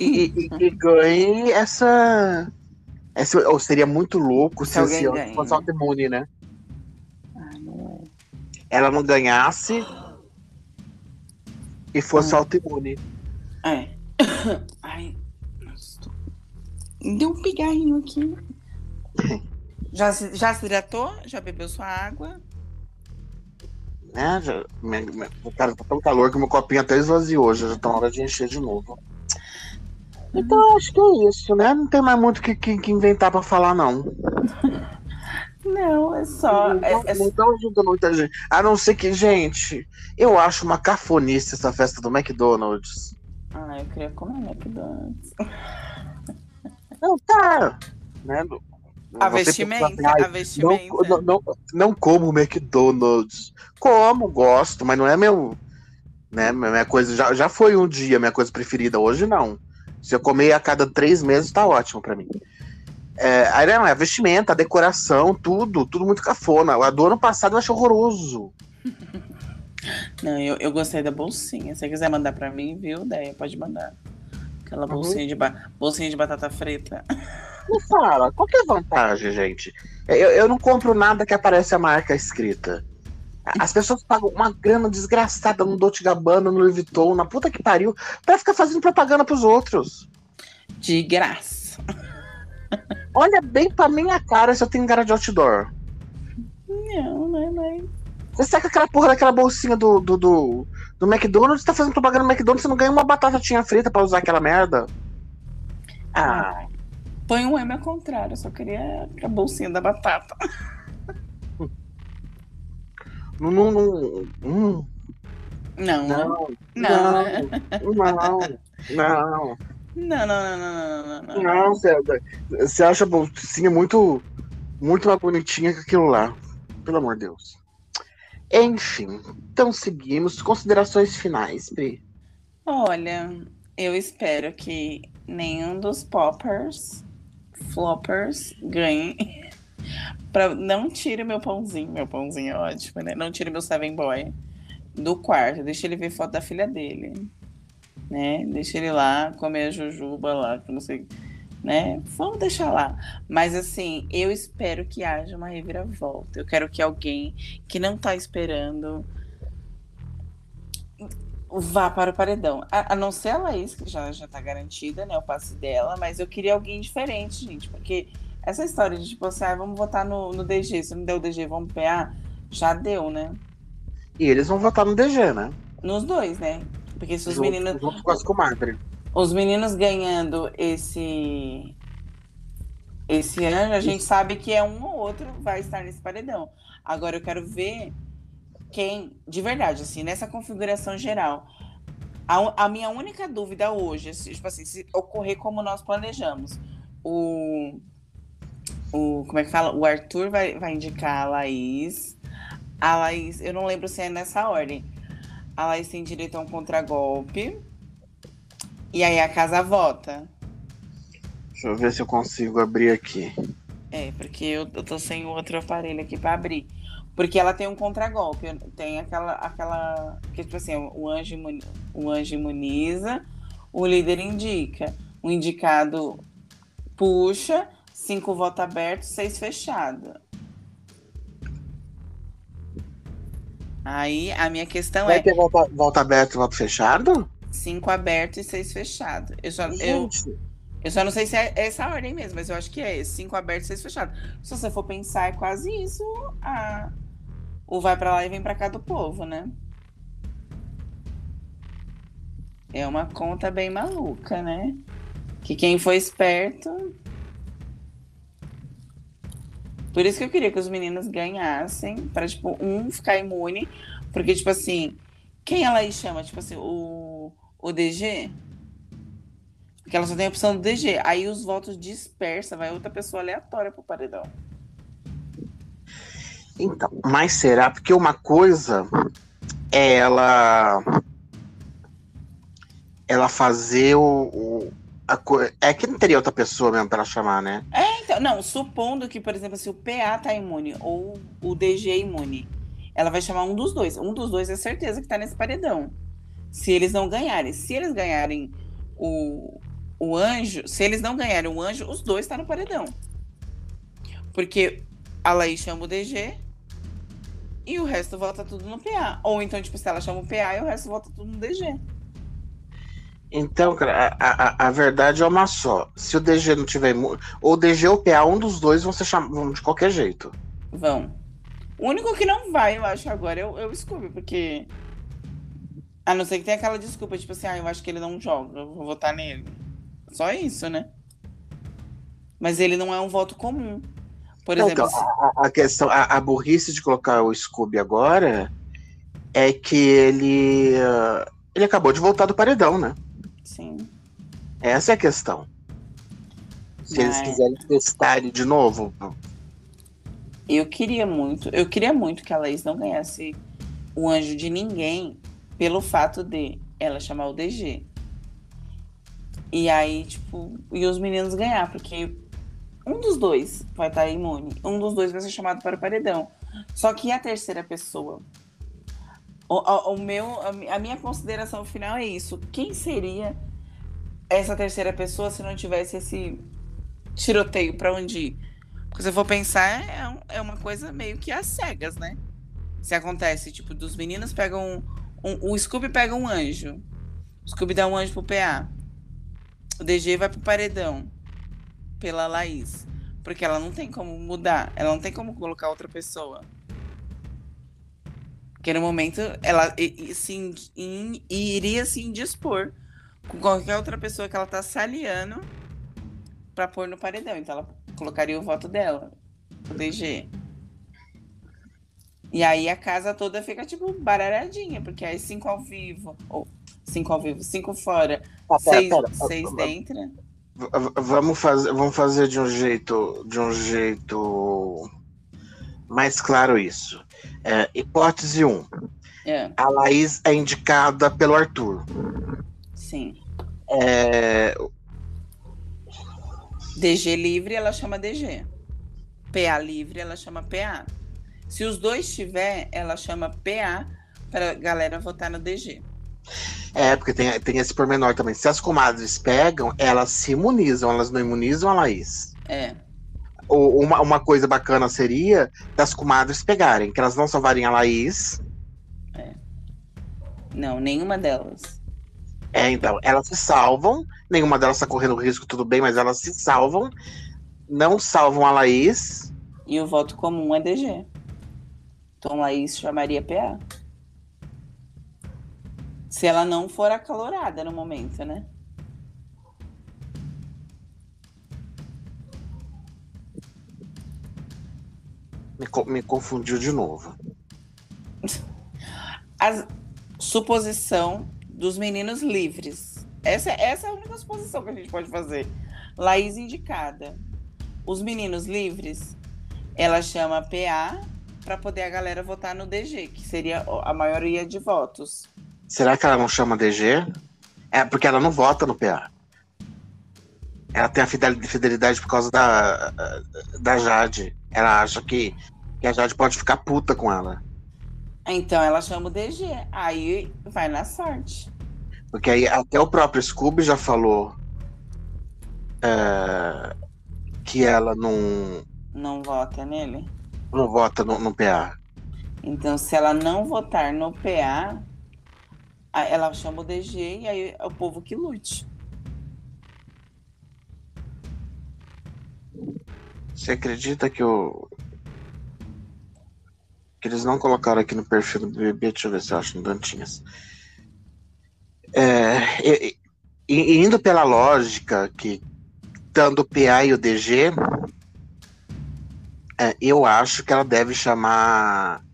e, e- e ganhe essa. essa ou seria muito louco se, Se ano ganha, fosse né? autoimune, né? Ah, não é. Ela não ganhasse e fosse Hum. autoimune. É. Ai, Deu um pigarrinho aqui. Já se, já se hidratou? Já bebeu sua água? Né? Já, minha, minha, cara, tá tão calor que meu copinho até esvaziou. Já, já tá na hora de encher de novo. Então acho que é isso, né? Não tem mais muito o que, que, que inventar pra falar, não. Não, é só. não, É, é- não tão ajudando muita gente. A não ser que, gente, eu acho uma cafonice essa festa do McDonald's. Ah, eu queria comer McDonald's. Não, tá. Né? A vestimenta, pensa assim, "Ai, a vestimenta. Não, não, não, como McDonald's. Como, gosto, mas não é meu. Né, minha coisa. Já, já foi um dia minha coisa preferida, hoje não. Se eu comer a cada três meses, tá ótimo pra mim. É, aí não, é a vestimenta, a decoração, tudo, tudo muito cafona. A do ano passado eu achei horroroso. Não, eu, eu gostei da bolsinha. Se você quiser mandar pra mim, viu, ideia, pode mandar. Aquela bolsinha, uhum. de, ba bolsinha de batata frita. Me fala, qual que é a vantagem, gente? Eu, eu não compro nada que aparece a marca escrita. As pessoas pagam uma grana desgraçada no Dolce Gabbana, no Louis Vuitton, na puta que pariu, pra ficar fazendo propaganda pros outros. De graça. Olha bem pra minha cara se eu tenho cara de outdoor. Não, não é mais. Você saca aquela porra daquela bolsinha do, do, do, do McDonald's, tá fazendo propaganda no McDonald's, você não ganha uma batatinha frita pra usar aquela merda? Ah. Põe um M ao contrário, eu só queria a bolsinha da batata. Não, não, não, não. Não. Não. Não. Não. Não. Não, não, não, não, não, não. você, você acha a bolsinha muito, muito mais bonitinha que aquilo lá. Pelo amor de Deus. Enfim, então seguimos. Considerações finais, Pri. Olha, eu espero que nenhum dos poppers, floppers, ganhe. pra, não tire meu pãozinho, meu pãozinho é ótimo, né? Não tire meu Seven Boy do quarto. Deixa ele ver foto da filha dele. Né? Deixa ele lá comer a jujuba lá, que não sei né? Vamos deixar lá. Mas assim, eu espero que haja uma reviravolta. Eu quero que alguém que não tá esperando vá para o paredão. A, a, não ser a Laís, que já, já tá garantida, né? O passe dela, mas eu queria alguém diferente, gente, porque essa história de tipo assim, ah, vamos votar no, no DG, se não deu o DG, vamos PA, já deu, né? E eles vão votar no DG, né? Nos dois, né? Porque se os junto, meninos. Junto com as comadres os meninos ganhando esse esse ano, a gente sabe que é um ou outro vai estar nesse paredão. Agora eu quero ver quem, de verdade, assim, nessa configuração geral. A, a minha única dúvida hoje, tipo assim, se ocorrer como nós planejamos, o, o como é que fala? O Arthur vai, vai indicar a Laís. A Laís, eu não lembro se é nessa ordem. A Laís tem direito a um contragolpe. E aí a casa vota. Deixa eu ver se eu consigo abrir aqui. É, porque eu, eu tô sem outro aparelho aqui para abrir. Porque ela tem um contragolpe. Tem aquela. aquela que, tipo assim, o anjo, o anjo imuniza, o líder indica. O indicado puxa, cinco votos abertos, seis fechados. Aí a minha questão Vai é. Vai ter volta, volta aberto e voto fechado? Cinco abertos e seis fechados. Eu só, eu, eu só não sei se é essa ordem mesmo, mas eu acho que é esse. Cinco abertos e seis fechados. Se você for pensar, é quase isso. A, o vai para lá e vem para cá do povo, né? É uma conta bem maluca, né? Que quem foi esperto. Por isso que eu queria que os meninos ganhassem, para tipo, um ficar imune, porque tipo assim, quem ela aí chama? Tipo assim, o o DG? Porque ela só tem a opção do DG. Aí os votos dispersa, vai outra pessoa aleatória pro paredão. Então, mas será? Porque uma coisa é ela. Ela fazer o. o a, é que não teria outra pessoa mesmo para chamar, né? É, então. Não, supondo que, por exemplo, se o PA tá imune ou o DG é imune, ela vai chamar um dos dois. Um dos dois é certeza que tá nesse paredão se eles não ganharem. Se eles ganharem o, o anjo, se eles não ganharem o anjo, os dois estão tá no paredão. Porque a Laís chama o DG e o resto volta tudo no PA. Ou então, tipo, se ela chama o PA e o resto volta tudo no DG. Então, cara, a, a, a, verdade é uma só. Se o DG não tiver. Ou o DG ou o PA, um dos dois vão ser chamados de qualquer jeito. Vão. O único que não vai, eu acho, agora é o, é o Scooby, porque a não ser que tenha aquela desculpa, tipo assim, ah, eu acho que ele não joga, eu vou votar nele. Só isso, né? Mas ele não é um voto comum. Por não, exemplo. Então, a, a, questão, a, a, burrice de colocar o Scooby agora é que ele. Ele acabou de voltar do paredão, né? Sim. Essa é a questão. Se Mas... eles quiserem testar ele de novo. Eu queria muito, eu queria muito que a Laís não ganhasse o anjo de ninguém pelo fato de ela chamar o DG. E aí, tipo, e os meninos ganhar, porque Um dos dois vai estar imune. Um dos dois vai ser chamado para o paredão. Só que a terceira pessoa. O, o, o meu, a minha consideração final é isso. Quem seria essa terceira pessoa se não tivesse esse tiroteio para onde ir? Porque se eu for pensar, é, é uma coisa meio que às cegas, né? Se acontece, tipo, dos meninos pegam. Um, um, o Scooby pega um anjo. O Scooby dá um anjo pro PA. O DG vai pro paredão. Pela Laís. Porque ela não tem como mudar. Ela não tem como colocar outra pessoa. Porque no momento ela se, iria se indispor com qualquer outra pessoa que ela tá se aliando pra pôr no paredão. Então ela colocaria o voto dela, o DG. E aí a casa toda fica, tipo, baralhadinha, porque aí cinco ao vivo, ou cinco ao vivo, cinco fora, ah, pera, seis, pera, seis dentro. Vamos fazer, vamos fazer de um jeito, de um jeito mais claro isso. É, hipótese 1. Um, é. A Laís é indicada pelo Arthur. Sim. É... DG livre, ela chama DG. PA livre, ela chama PA. Se os dois tiver, ela chama PA para a galera votar no DG. É, porque tem, tem esse pormenor também. Se as comadres pegam, elas se imunizam, elas não imunizam a Laís. É. Ou, uma, uma coisa bacana seria das comadres pegarem, que elas não salvarem a Laís. É. Não, nenhuma delas. É, então, elas se salvam, nenhuma delas está correndo risco, tudo bem, mas elas se salvam, não salvam a Laís. E o voto comum é DG. Então Laís chamaria PA. Se ela não for acalorada no momento, né? Me, me confundiu de novo. A suposição dos meninos livres. Essa, essa é a única suposição que a gente pode fazer. Laís indicada. Os meninos livres, ela chama PA para poder a galera votar no DG, que seria a maioria de votos. Será que ela não chama DG? É porque ela não vota no PA. Ela tem a fidelidade por causa da, da Jade. Ela acha que, que a Jade pode ficar puta com ela. Então ela chama o DG. Aí vai na sorte. Porque aí até o próprio Scooby já falou é, que ela não. Não vota nele? Não vota no, no PA. Então, se ela não votar no PA, ela chama o DG e aí é o povo que lute. Você acredita que o, que eles não colocaram aqui no perfil do BBB, deixa eu ver se eu acho no Dantinhas. É, e, e, indo pela lógica que dando o PA e o DG, é, eu acho que ela deve chamar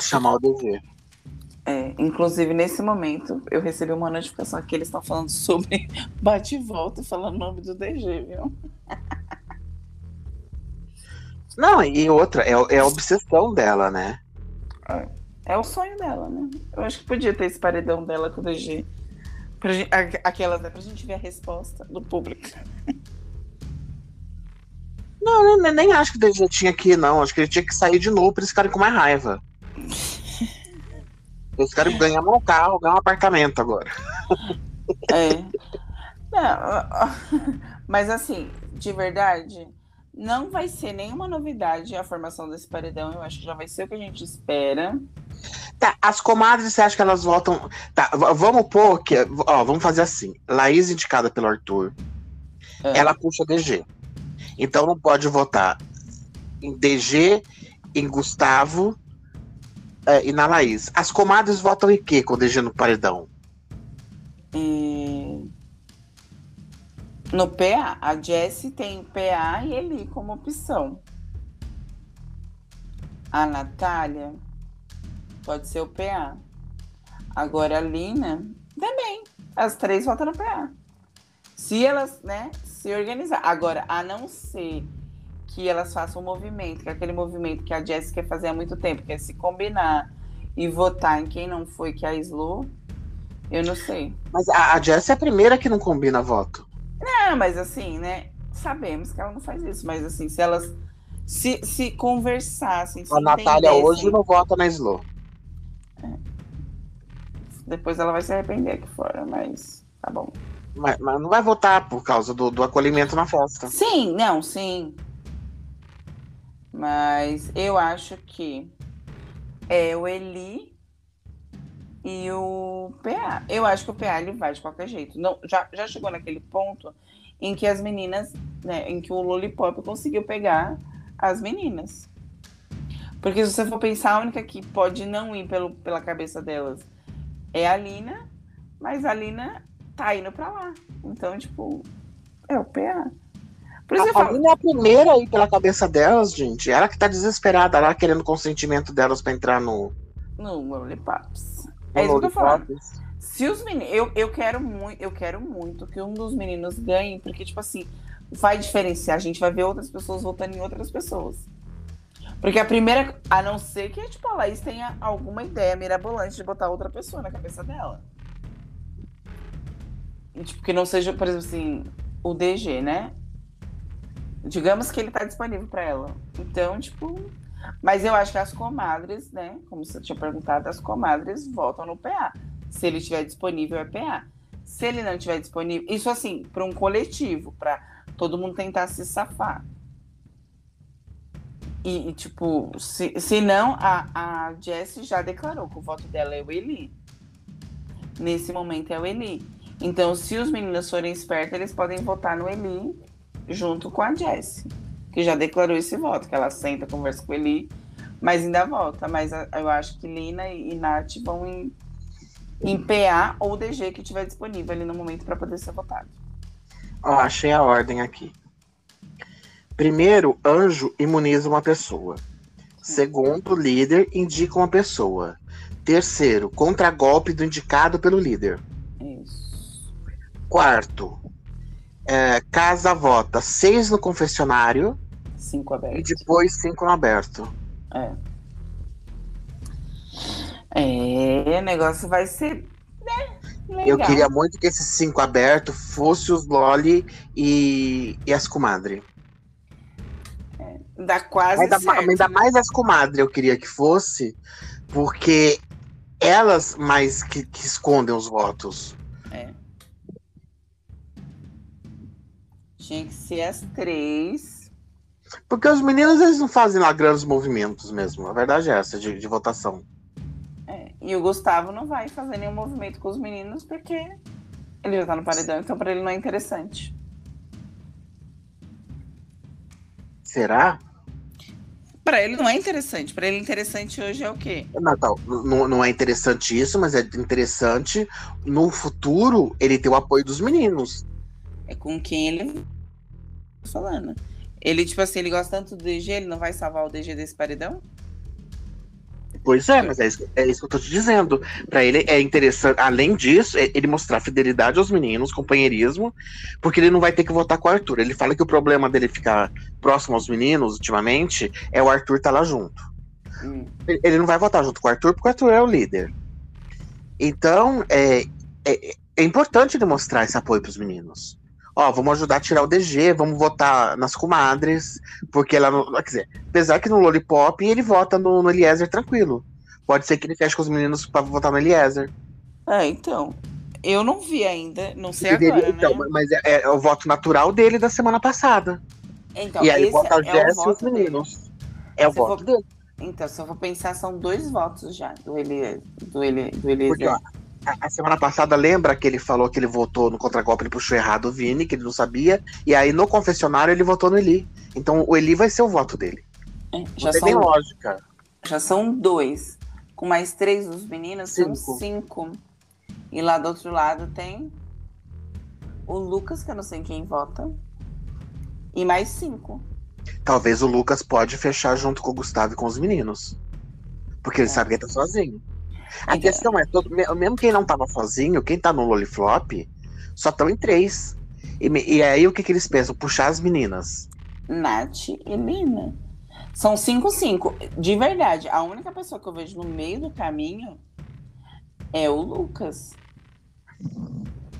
chamar o DG. É, inclusive, nesse momento, eu recebi uma notificação que eles estão falando sobre bate e volta, falando o nome do DG, viu? Não, e outra, é, é a obsessão dela, né? É, é, o sonho dela, né? Eu acho que podia ter esse paredão dela com o DG. Pra gente, aquelas, né? Pra gente ver a resposta do público. Não, nem, nem acho que o DG tinha que ir, não. Acho que ele tinha que sair de novo pra eles ficarem com mais raiva. Eles querem ganhar um carro, ganhar um apartamento agora. É. Não, mas assim, de verdade, não vai ser nenhuma novidade a formação desse paredão. Eu acho que já vai ser o que a gente espera. Tá, as comadres, você acha que elas votam. Tá, vamos pôr que. Ó, vamos fazer assim. Laís indicada pelo Arthur. É. Ela puxa DG. Então não pode votar em DG, em Gustavo é, e na Laís. As comadres votam em quê com DG no paredão? Hum... No PA, a Jessie tem PA e Eli como opção. A Natália pode ser o PA. Agora a Lina também. As três votam no PA. Se elas, né, se organizar. Agora, a não ser que elas façam um movimento, que é aquele movimento que a Jessie quer fazer há muito tempo, que é se combinar e votar em quem não foi, que é a Slu, eu não sei. Mas a, a Jessie é a primeira que não combina voto. Não, mas assim, né? Sabemos que ela não faz isso, mas assim, se elas se, se conversassem. Se a Natália hoje não vota na Slow. É. Depois ela vai se arrepender aqui fora, mas tá bom. Mas, mas não vai votar por causa do, do acolhimento na festa. Sim, não, sim. Mas eu acho que é o Eli e o PA. Eu acho que o PA ele vai de qualquer jeito. Não, já, já chegou naquele ponto em que as meninas, né, em que o Lollipop conseguiu pegar as meninas. Porque se você for pensar, a única que pode não ir pelo, pela cabeça delas é a Lina, mas a Lina tá indo pra lá. Então, tipo, é o PA. Por isso a Lina é a primeira aí pela cabeça delas, gente. Ela que tá desesperada lá, querendo consentimento delas pra entrar no. No Lollipops. É isso que eu tô falando. Se os meninos. Eu, eu, quero muito, eu quero muito que um dos meninos ganhe, porque, tipo assim, vai diferenciar. A gente vai ver outras pessoas votando em outras pessoas. Porque a primeira, a não ser que tipo, a Laís tenha alguma ideia mirabolante de botar outra pessoa na cabeça dela. Tipo, que não seja, por exemplo, assim, o DG, né? Digamos que ele tá disponível para ela. Então, tipo. Mas eu acho que as comadres, né? Como você tinha perguntado, as comadres votam no PA. Se ele estiver disponível, é PA. Se ele não estiver disponível, isso assim, para um coletivo, para todo mundo tentar se safar. E, e, tipo, se, se não, a, a Jessie já declarou que o voto dela é o Eli. Nesse momento é o Eli. Então, se os meninos forem espertos, eles podem votar no Eli junto com a Jessie, que já declarou esse voto, que ela senta, conversa com o Eli, mas ainda volta. Mas eu acho que Lina e Nath vão em, em PA ou DG que tiver disponível ali no momento para poder ser votado. Ó, achei a ordem aqui. Primeiro, anjo imuniza uma pessoa. Segundo, líder indica uma pessoa. Terceiro, contragolpe do indicado pelo líder. Quarto, é, casa vota seis no confessionário. Cinco aberto. E depois cinco no aberto. É. É, o negócio vai ser. Né? Eu queria muito que esses cinco abertos fossem os Loli e, e as comadre. É, dá quase ainda, certo. ainda mais as comadre eu queria que fosse, porque elas mais que, que escondem os votos. É. Tinha que ser as três. Porque os meninos eles não fazem lá grandes movimentos mesmo. A verdade é essa, de, de votação. E o Gustavo não vai fazer nenhum movimento com os meninos porque ele já tá no paredão, então para ele não é interessante. Será? Para ele não é interessante. Para ele interessante hoje é o quê? Natal, não, não é interessante isso, mas é interessante no futuro ele ter o apoio dos meninos. É com quem ele falando. Ele, tipo assim, ele gosta tanto do DG, ele não vai salvar o DG desse paredão? Pois é, mas é isso, é isso que eu tô te dizendo. Para ele é interessante, além disso, é ele mostrar fidelidade aos meninos, companheirismo, porque ele não vai ter que votar com o Arthur. Ele fala que o problema dele ficar próximo aos meninos ultimamente é o Arthur estar tá lá junto. Hum. Ele não vai votar junto com o Arthur, porque o Arthur é o líder. Então, é, é, é importante ele mostrar esse apoio para os meninos ó, vamos ajudar a tirar o DG, vamos votar nas comadres, porque ela não. Quer dizer, apesar que no Lollipop ele vota no, no Eliezer tranquilo. Pode ser que ele feche com os meninos para votar no Eliezer. É, então. Eu não vi ainda, não sei agora, então, né? Mas é, é, o voto natural dele da semana passada. Então, e aí vota o Jess e os meninos. Dele. É o se voto for... dele. Então, se eu for pensar, são dois votos já do Eliezer. Do, Eli, do. Porque, ó, a, semana passada, lembra que ele falou que ele votou no contragolpe, ele puxou errado o Vini, que ele não sabia. E aí no confessionário ele votou no Eli. Então o Eli vai ser o voto dele. É, já não são, lógica. Já são dois. Com mais três dos meninos, cinco. são cinco. E lá do outro lado tem o Lucas, que eu não sei quem vota. E mais cinco. Talvez o Lucas pode fechar junto com o Gustavo e com os meninos. Porque ele é. sabe que ele tá sozinho. A questão é, todo, mesmo quem não tava sozinho, quem tá no Loliflop, só estão em três. E, e, aí o que, que eles pensam? Puxar as meninas. Nath e Lina. São cinco, cinco. De verdade, a única pessoa que eu vejo no meio do caminho é o Lucas.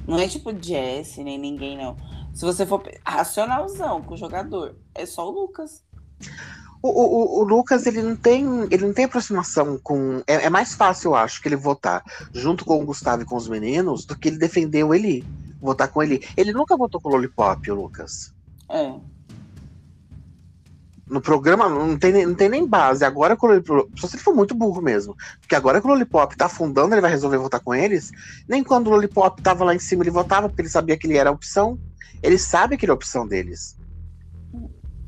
Não é tipo Jesse, nem ninguém, não. Se você for racionalzão com o jogador, é só o Lucas. O, o, o, Lucas, ele não tem, ele não tem aproximação com. É, é, mais fácil, eu acho, que ele votar junto com o Gustavo e com os meninos do que ele defender o Eli. Votar com ele. Ele nunca votou com o Lollipop, o Lucas. É. No programa não tem, não tem nem base. Agora, quando ele, só se ele for muito burro mesmo. Porque agora que o Lollipop tá afundando, ele vai resolver votar com eles. Nem quando o Lollipop tava lá em cima, ele votava, porque ele sabia que ele era a opção. Ele sabe que ele é a opção deles.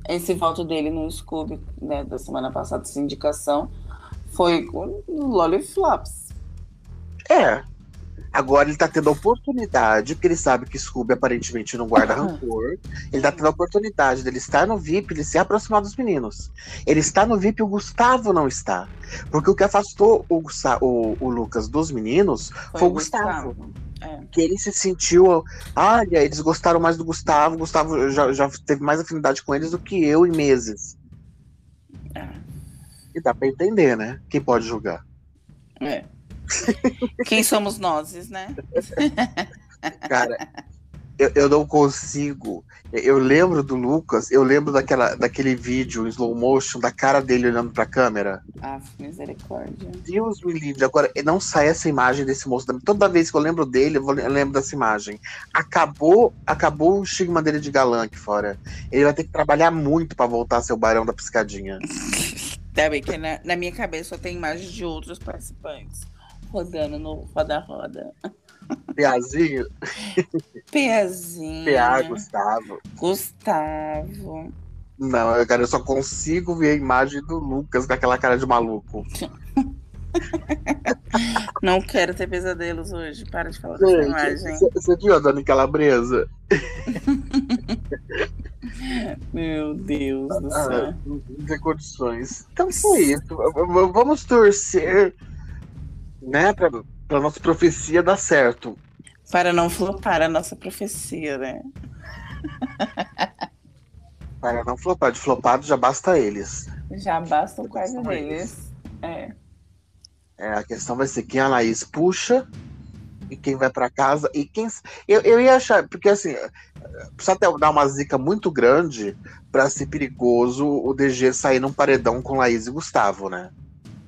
Esse voto dele no Scooby, né, da semana passada, essa indicação, foi com Lolliflops. É, Agora ele tá tendo a oportunidade, porque ele sabe que Scooby aparentemente não guarda rancor. Ele tá tendo a oportunidade dele estar no VIP, ele se aproximar dos meninos. Ele está no VIP e o Gustavo não está. Porque o que afastou o, o, o Lucas dos meninos foi, foi o Gustavo. Gustavo. É. Que ele se sentiu. Olha, eles gostaram mais do Gustavo. O Gustavo já, já teve mais afinidade com eles do que eu em meses. É. E dá pra entender, né? Quem pode julgar. É. Quem somos nós, né? Cara, eu, eu não consigo. Eu lembro do Lucas, eu lembro daquela, daquele vídeo em slow motion da cara dele olhando pra câmera. Ah, misericórdia. Deus me livre. Agora, não sai essa imagem desse moço. Toda vez que eu lembro dele, eu lembro dessa imagem. Acabou, acabou o estigma dele de galã aqui fora. Ele vai ter que trabalhar muito para voltar a ser o barão da piscadinha. Tá bem que na, na minha cabeça só tem imagens de outros participantes rodando no roda-roda. Piazinho? Piazinho. Pia, Gustavo. Gustavo. Não, cara, eu só consigo ver a imagem do Lucas com aquela cara de maluco. Não quero ter pesadelos hoje. Para de falar dessa imagem. Você viu a Dani Calabresa? Meu Deus do ah, céu. não tem condições. Então foi isso. Vamos torcer né, para a nossa profecia dar certo. Para não flopar a nossa profecia, né? para não flopar. De flopado já basta eles. Já basta o quase deles. É. é. A questão vai ser quem a Laís puxa e quem vai para casa. E quem. Eu, eu ia achar, porque assim, precisa dar uma zica muito grande para ser perigoso o DG sair num paredão com Laís e Gustavo, né?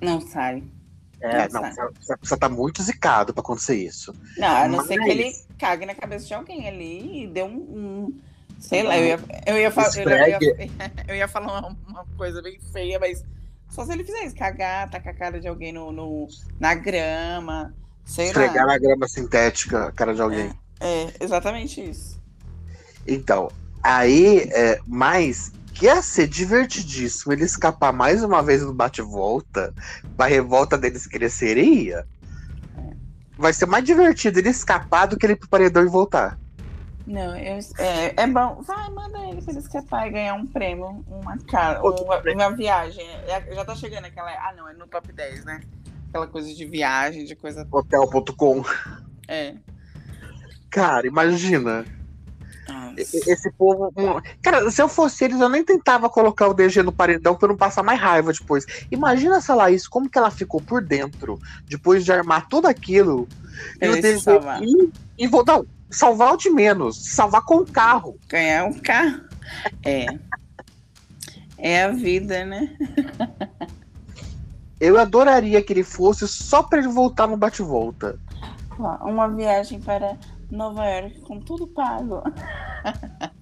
Não sai. É, não, você precisa estar muito zicado pra acontecer isso. Não, a não Mas... ser que ele cague na cabeça de alguém ali e dê um. um sei lá, eu ia, eu ia, eu ia, eu ia falar uma, uma, coisa bem feia, mas só se ele fizer isso, cagar, tacar a cara de alguém no, no na grama. Sei Esfregar lá. na grama sintética a cara de alguém. É, é exatamente isso. Então, aí, é, mas ia ser divertidíssimo ele escapar mais uma vez do bate-volta, pra revolta deles cresceria. Vai ser mais divertido ele escapar do que ele ir pro paredão e voltar. Não, eu, é, é bom. Vai, manda ele pra ele escapar e ganhar um prêmio, uma, cara, uma, uma viagem. É, já tá chegando aquela. Ah, não, é no top 10, né? Aquela coisa de viagem, de coisa. Hotel.com. É. Cara, imagina esse povo. Cara, se eu fosse eles, eu nem tentava colocar o DG no paredão pra não passar mais raiva depois. Imagina essa Laís, como que ela ficou por dentro, depois de armar tudo aquilo. e o DG. E, e vou dar. Salvar o de menos. Salvar com o carro. Ganhar um carro. É. é a vida, né? eu adoraria que ele fosse só para ele voltar no bate-volta. Uma viagem para Nova York com tudo pago.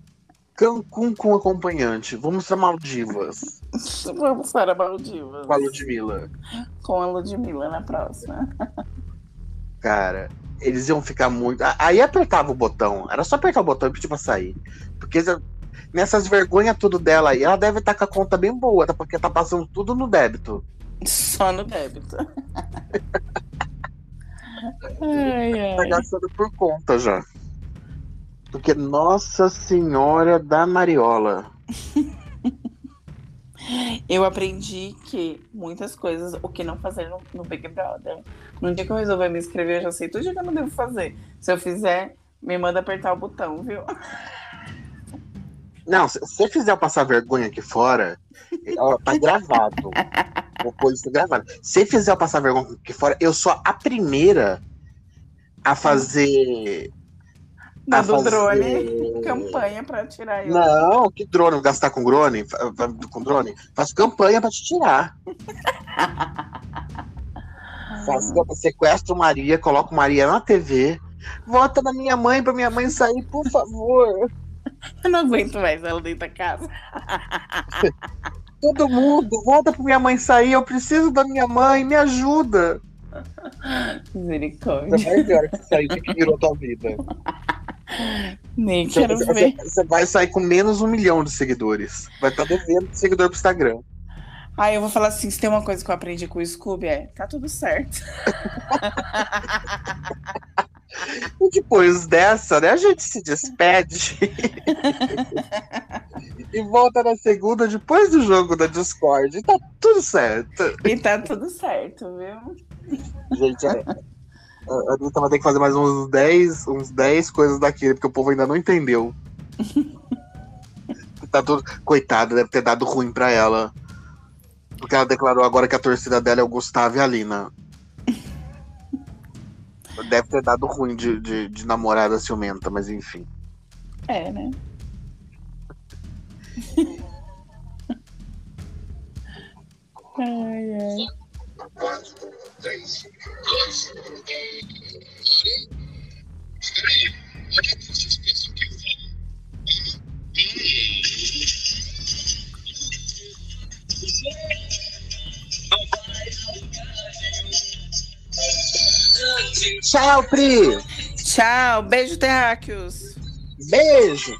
Cancún com acompanhante. Vamos para Maldivas. Vamos para Maldivas. Com a Ludmilla. Com a Ludmilla na próxima. Cara, eles iam ficar muito. Aí apertava o botão. Era só apertar o botão e pedir pra sair. Porque nessas vergonhas tudo dela aí, ela deve estar tá com a conta bem boa, tá? porque tá passando tudo no débito. Só no débito. Ai, ai. Tá gastando por conta já. Porque Nossa Senhora da Mariola. eu aprendi que muitas coisas, o que não fazer no, no, Big Brother. No dia que eu resolver me inscrever, eu já sei tudo que eu não devo fazer. Se eu fizer, me manda apertar o botão, viu? Não, se você fizer eu passar vergonha aqui fora, ó, tá gravado. Vou pôr isso gravado. Se fizer eu passar vergonha aqui fora, eu sou a primeira a fazer Dando fazer- drone, campanha pra tirar eu. Não, que drone? Gastar com drone? Com drone? Faço campanha pra te tirar. Faço campanha, sequestro Maria, coloco Maria na TV. Vota na minha mãe pra minha mãe sair, por favor. Eu não aguento mais ela dentro da casa. Todo mundo, volta pra minha mãe sair. Eu preciso da minha mãe, me ajuda. Misericórdia. Você vai hora que sair, o que virou tua vida. Nem Você, quero você- ver. você vai sair com menos um milhão de seguidores. Vai estar devendo seguidor pro Instagram. Aí eu vou falar assim: se tem uma coisa que eu aprendi com o Scooby, é tá tudo certo. E depois dessa, né, a gente se despede. e volta na segunda, depois do jogo da Discord. E tá tudo certo. E tá tudo certo, viu? Gente, é, a Anitta vai ter que fazer mais uns 10, uns 10 coisas daquele, porque o povo ainda não entendeu. tá tudo... Coitada, deve ter dado ruim pra ela. Porque ela declarou agora que a torcida dela é o Gustavo e a Lina. Deve ter dado ruim de, de, de namorada ciumenta, mas enfim. É, né? Ai, ai. Tchau, Pri! Tchau, beijo, terráqueos. Beijo!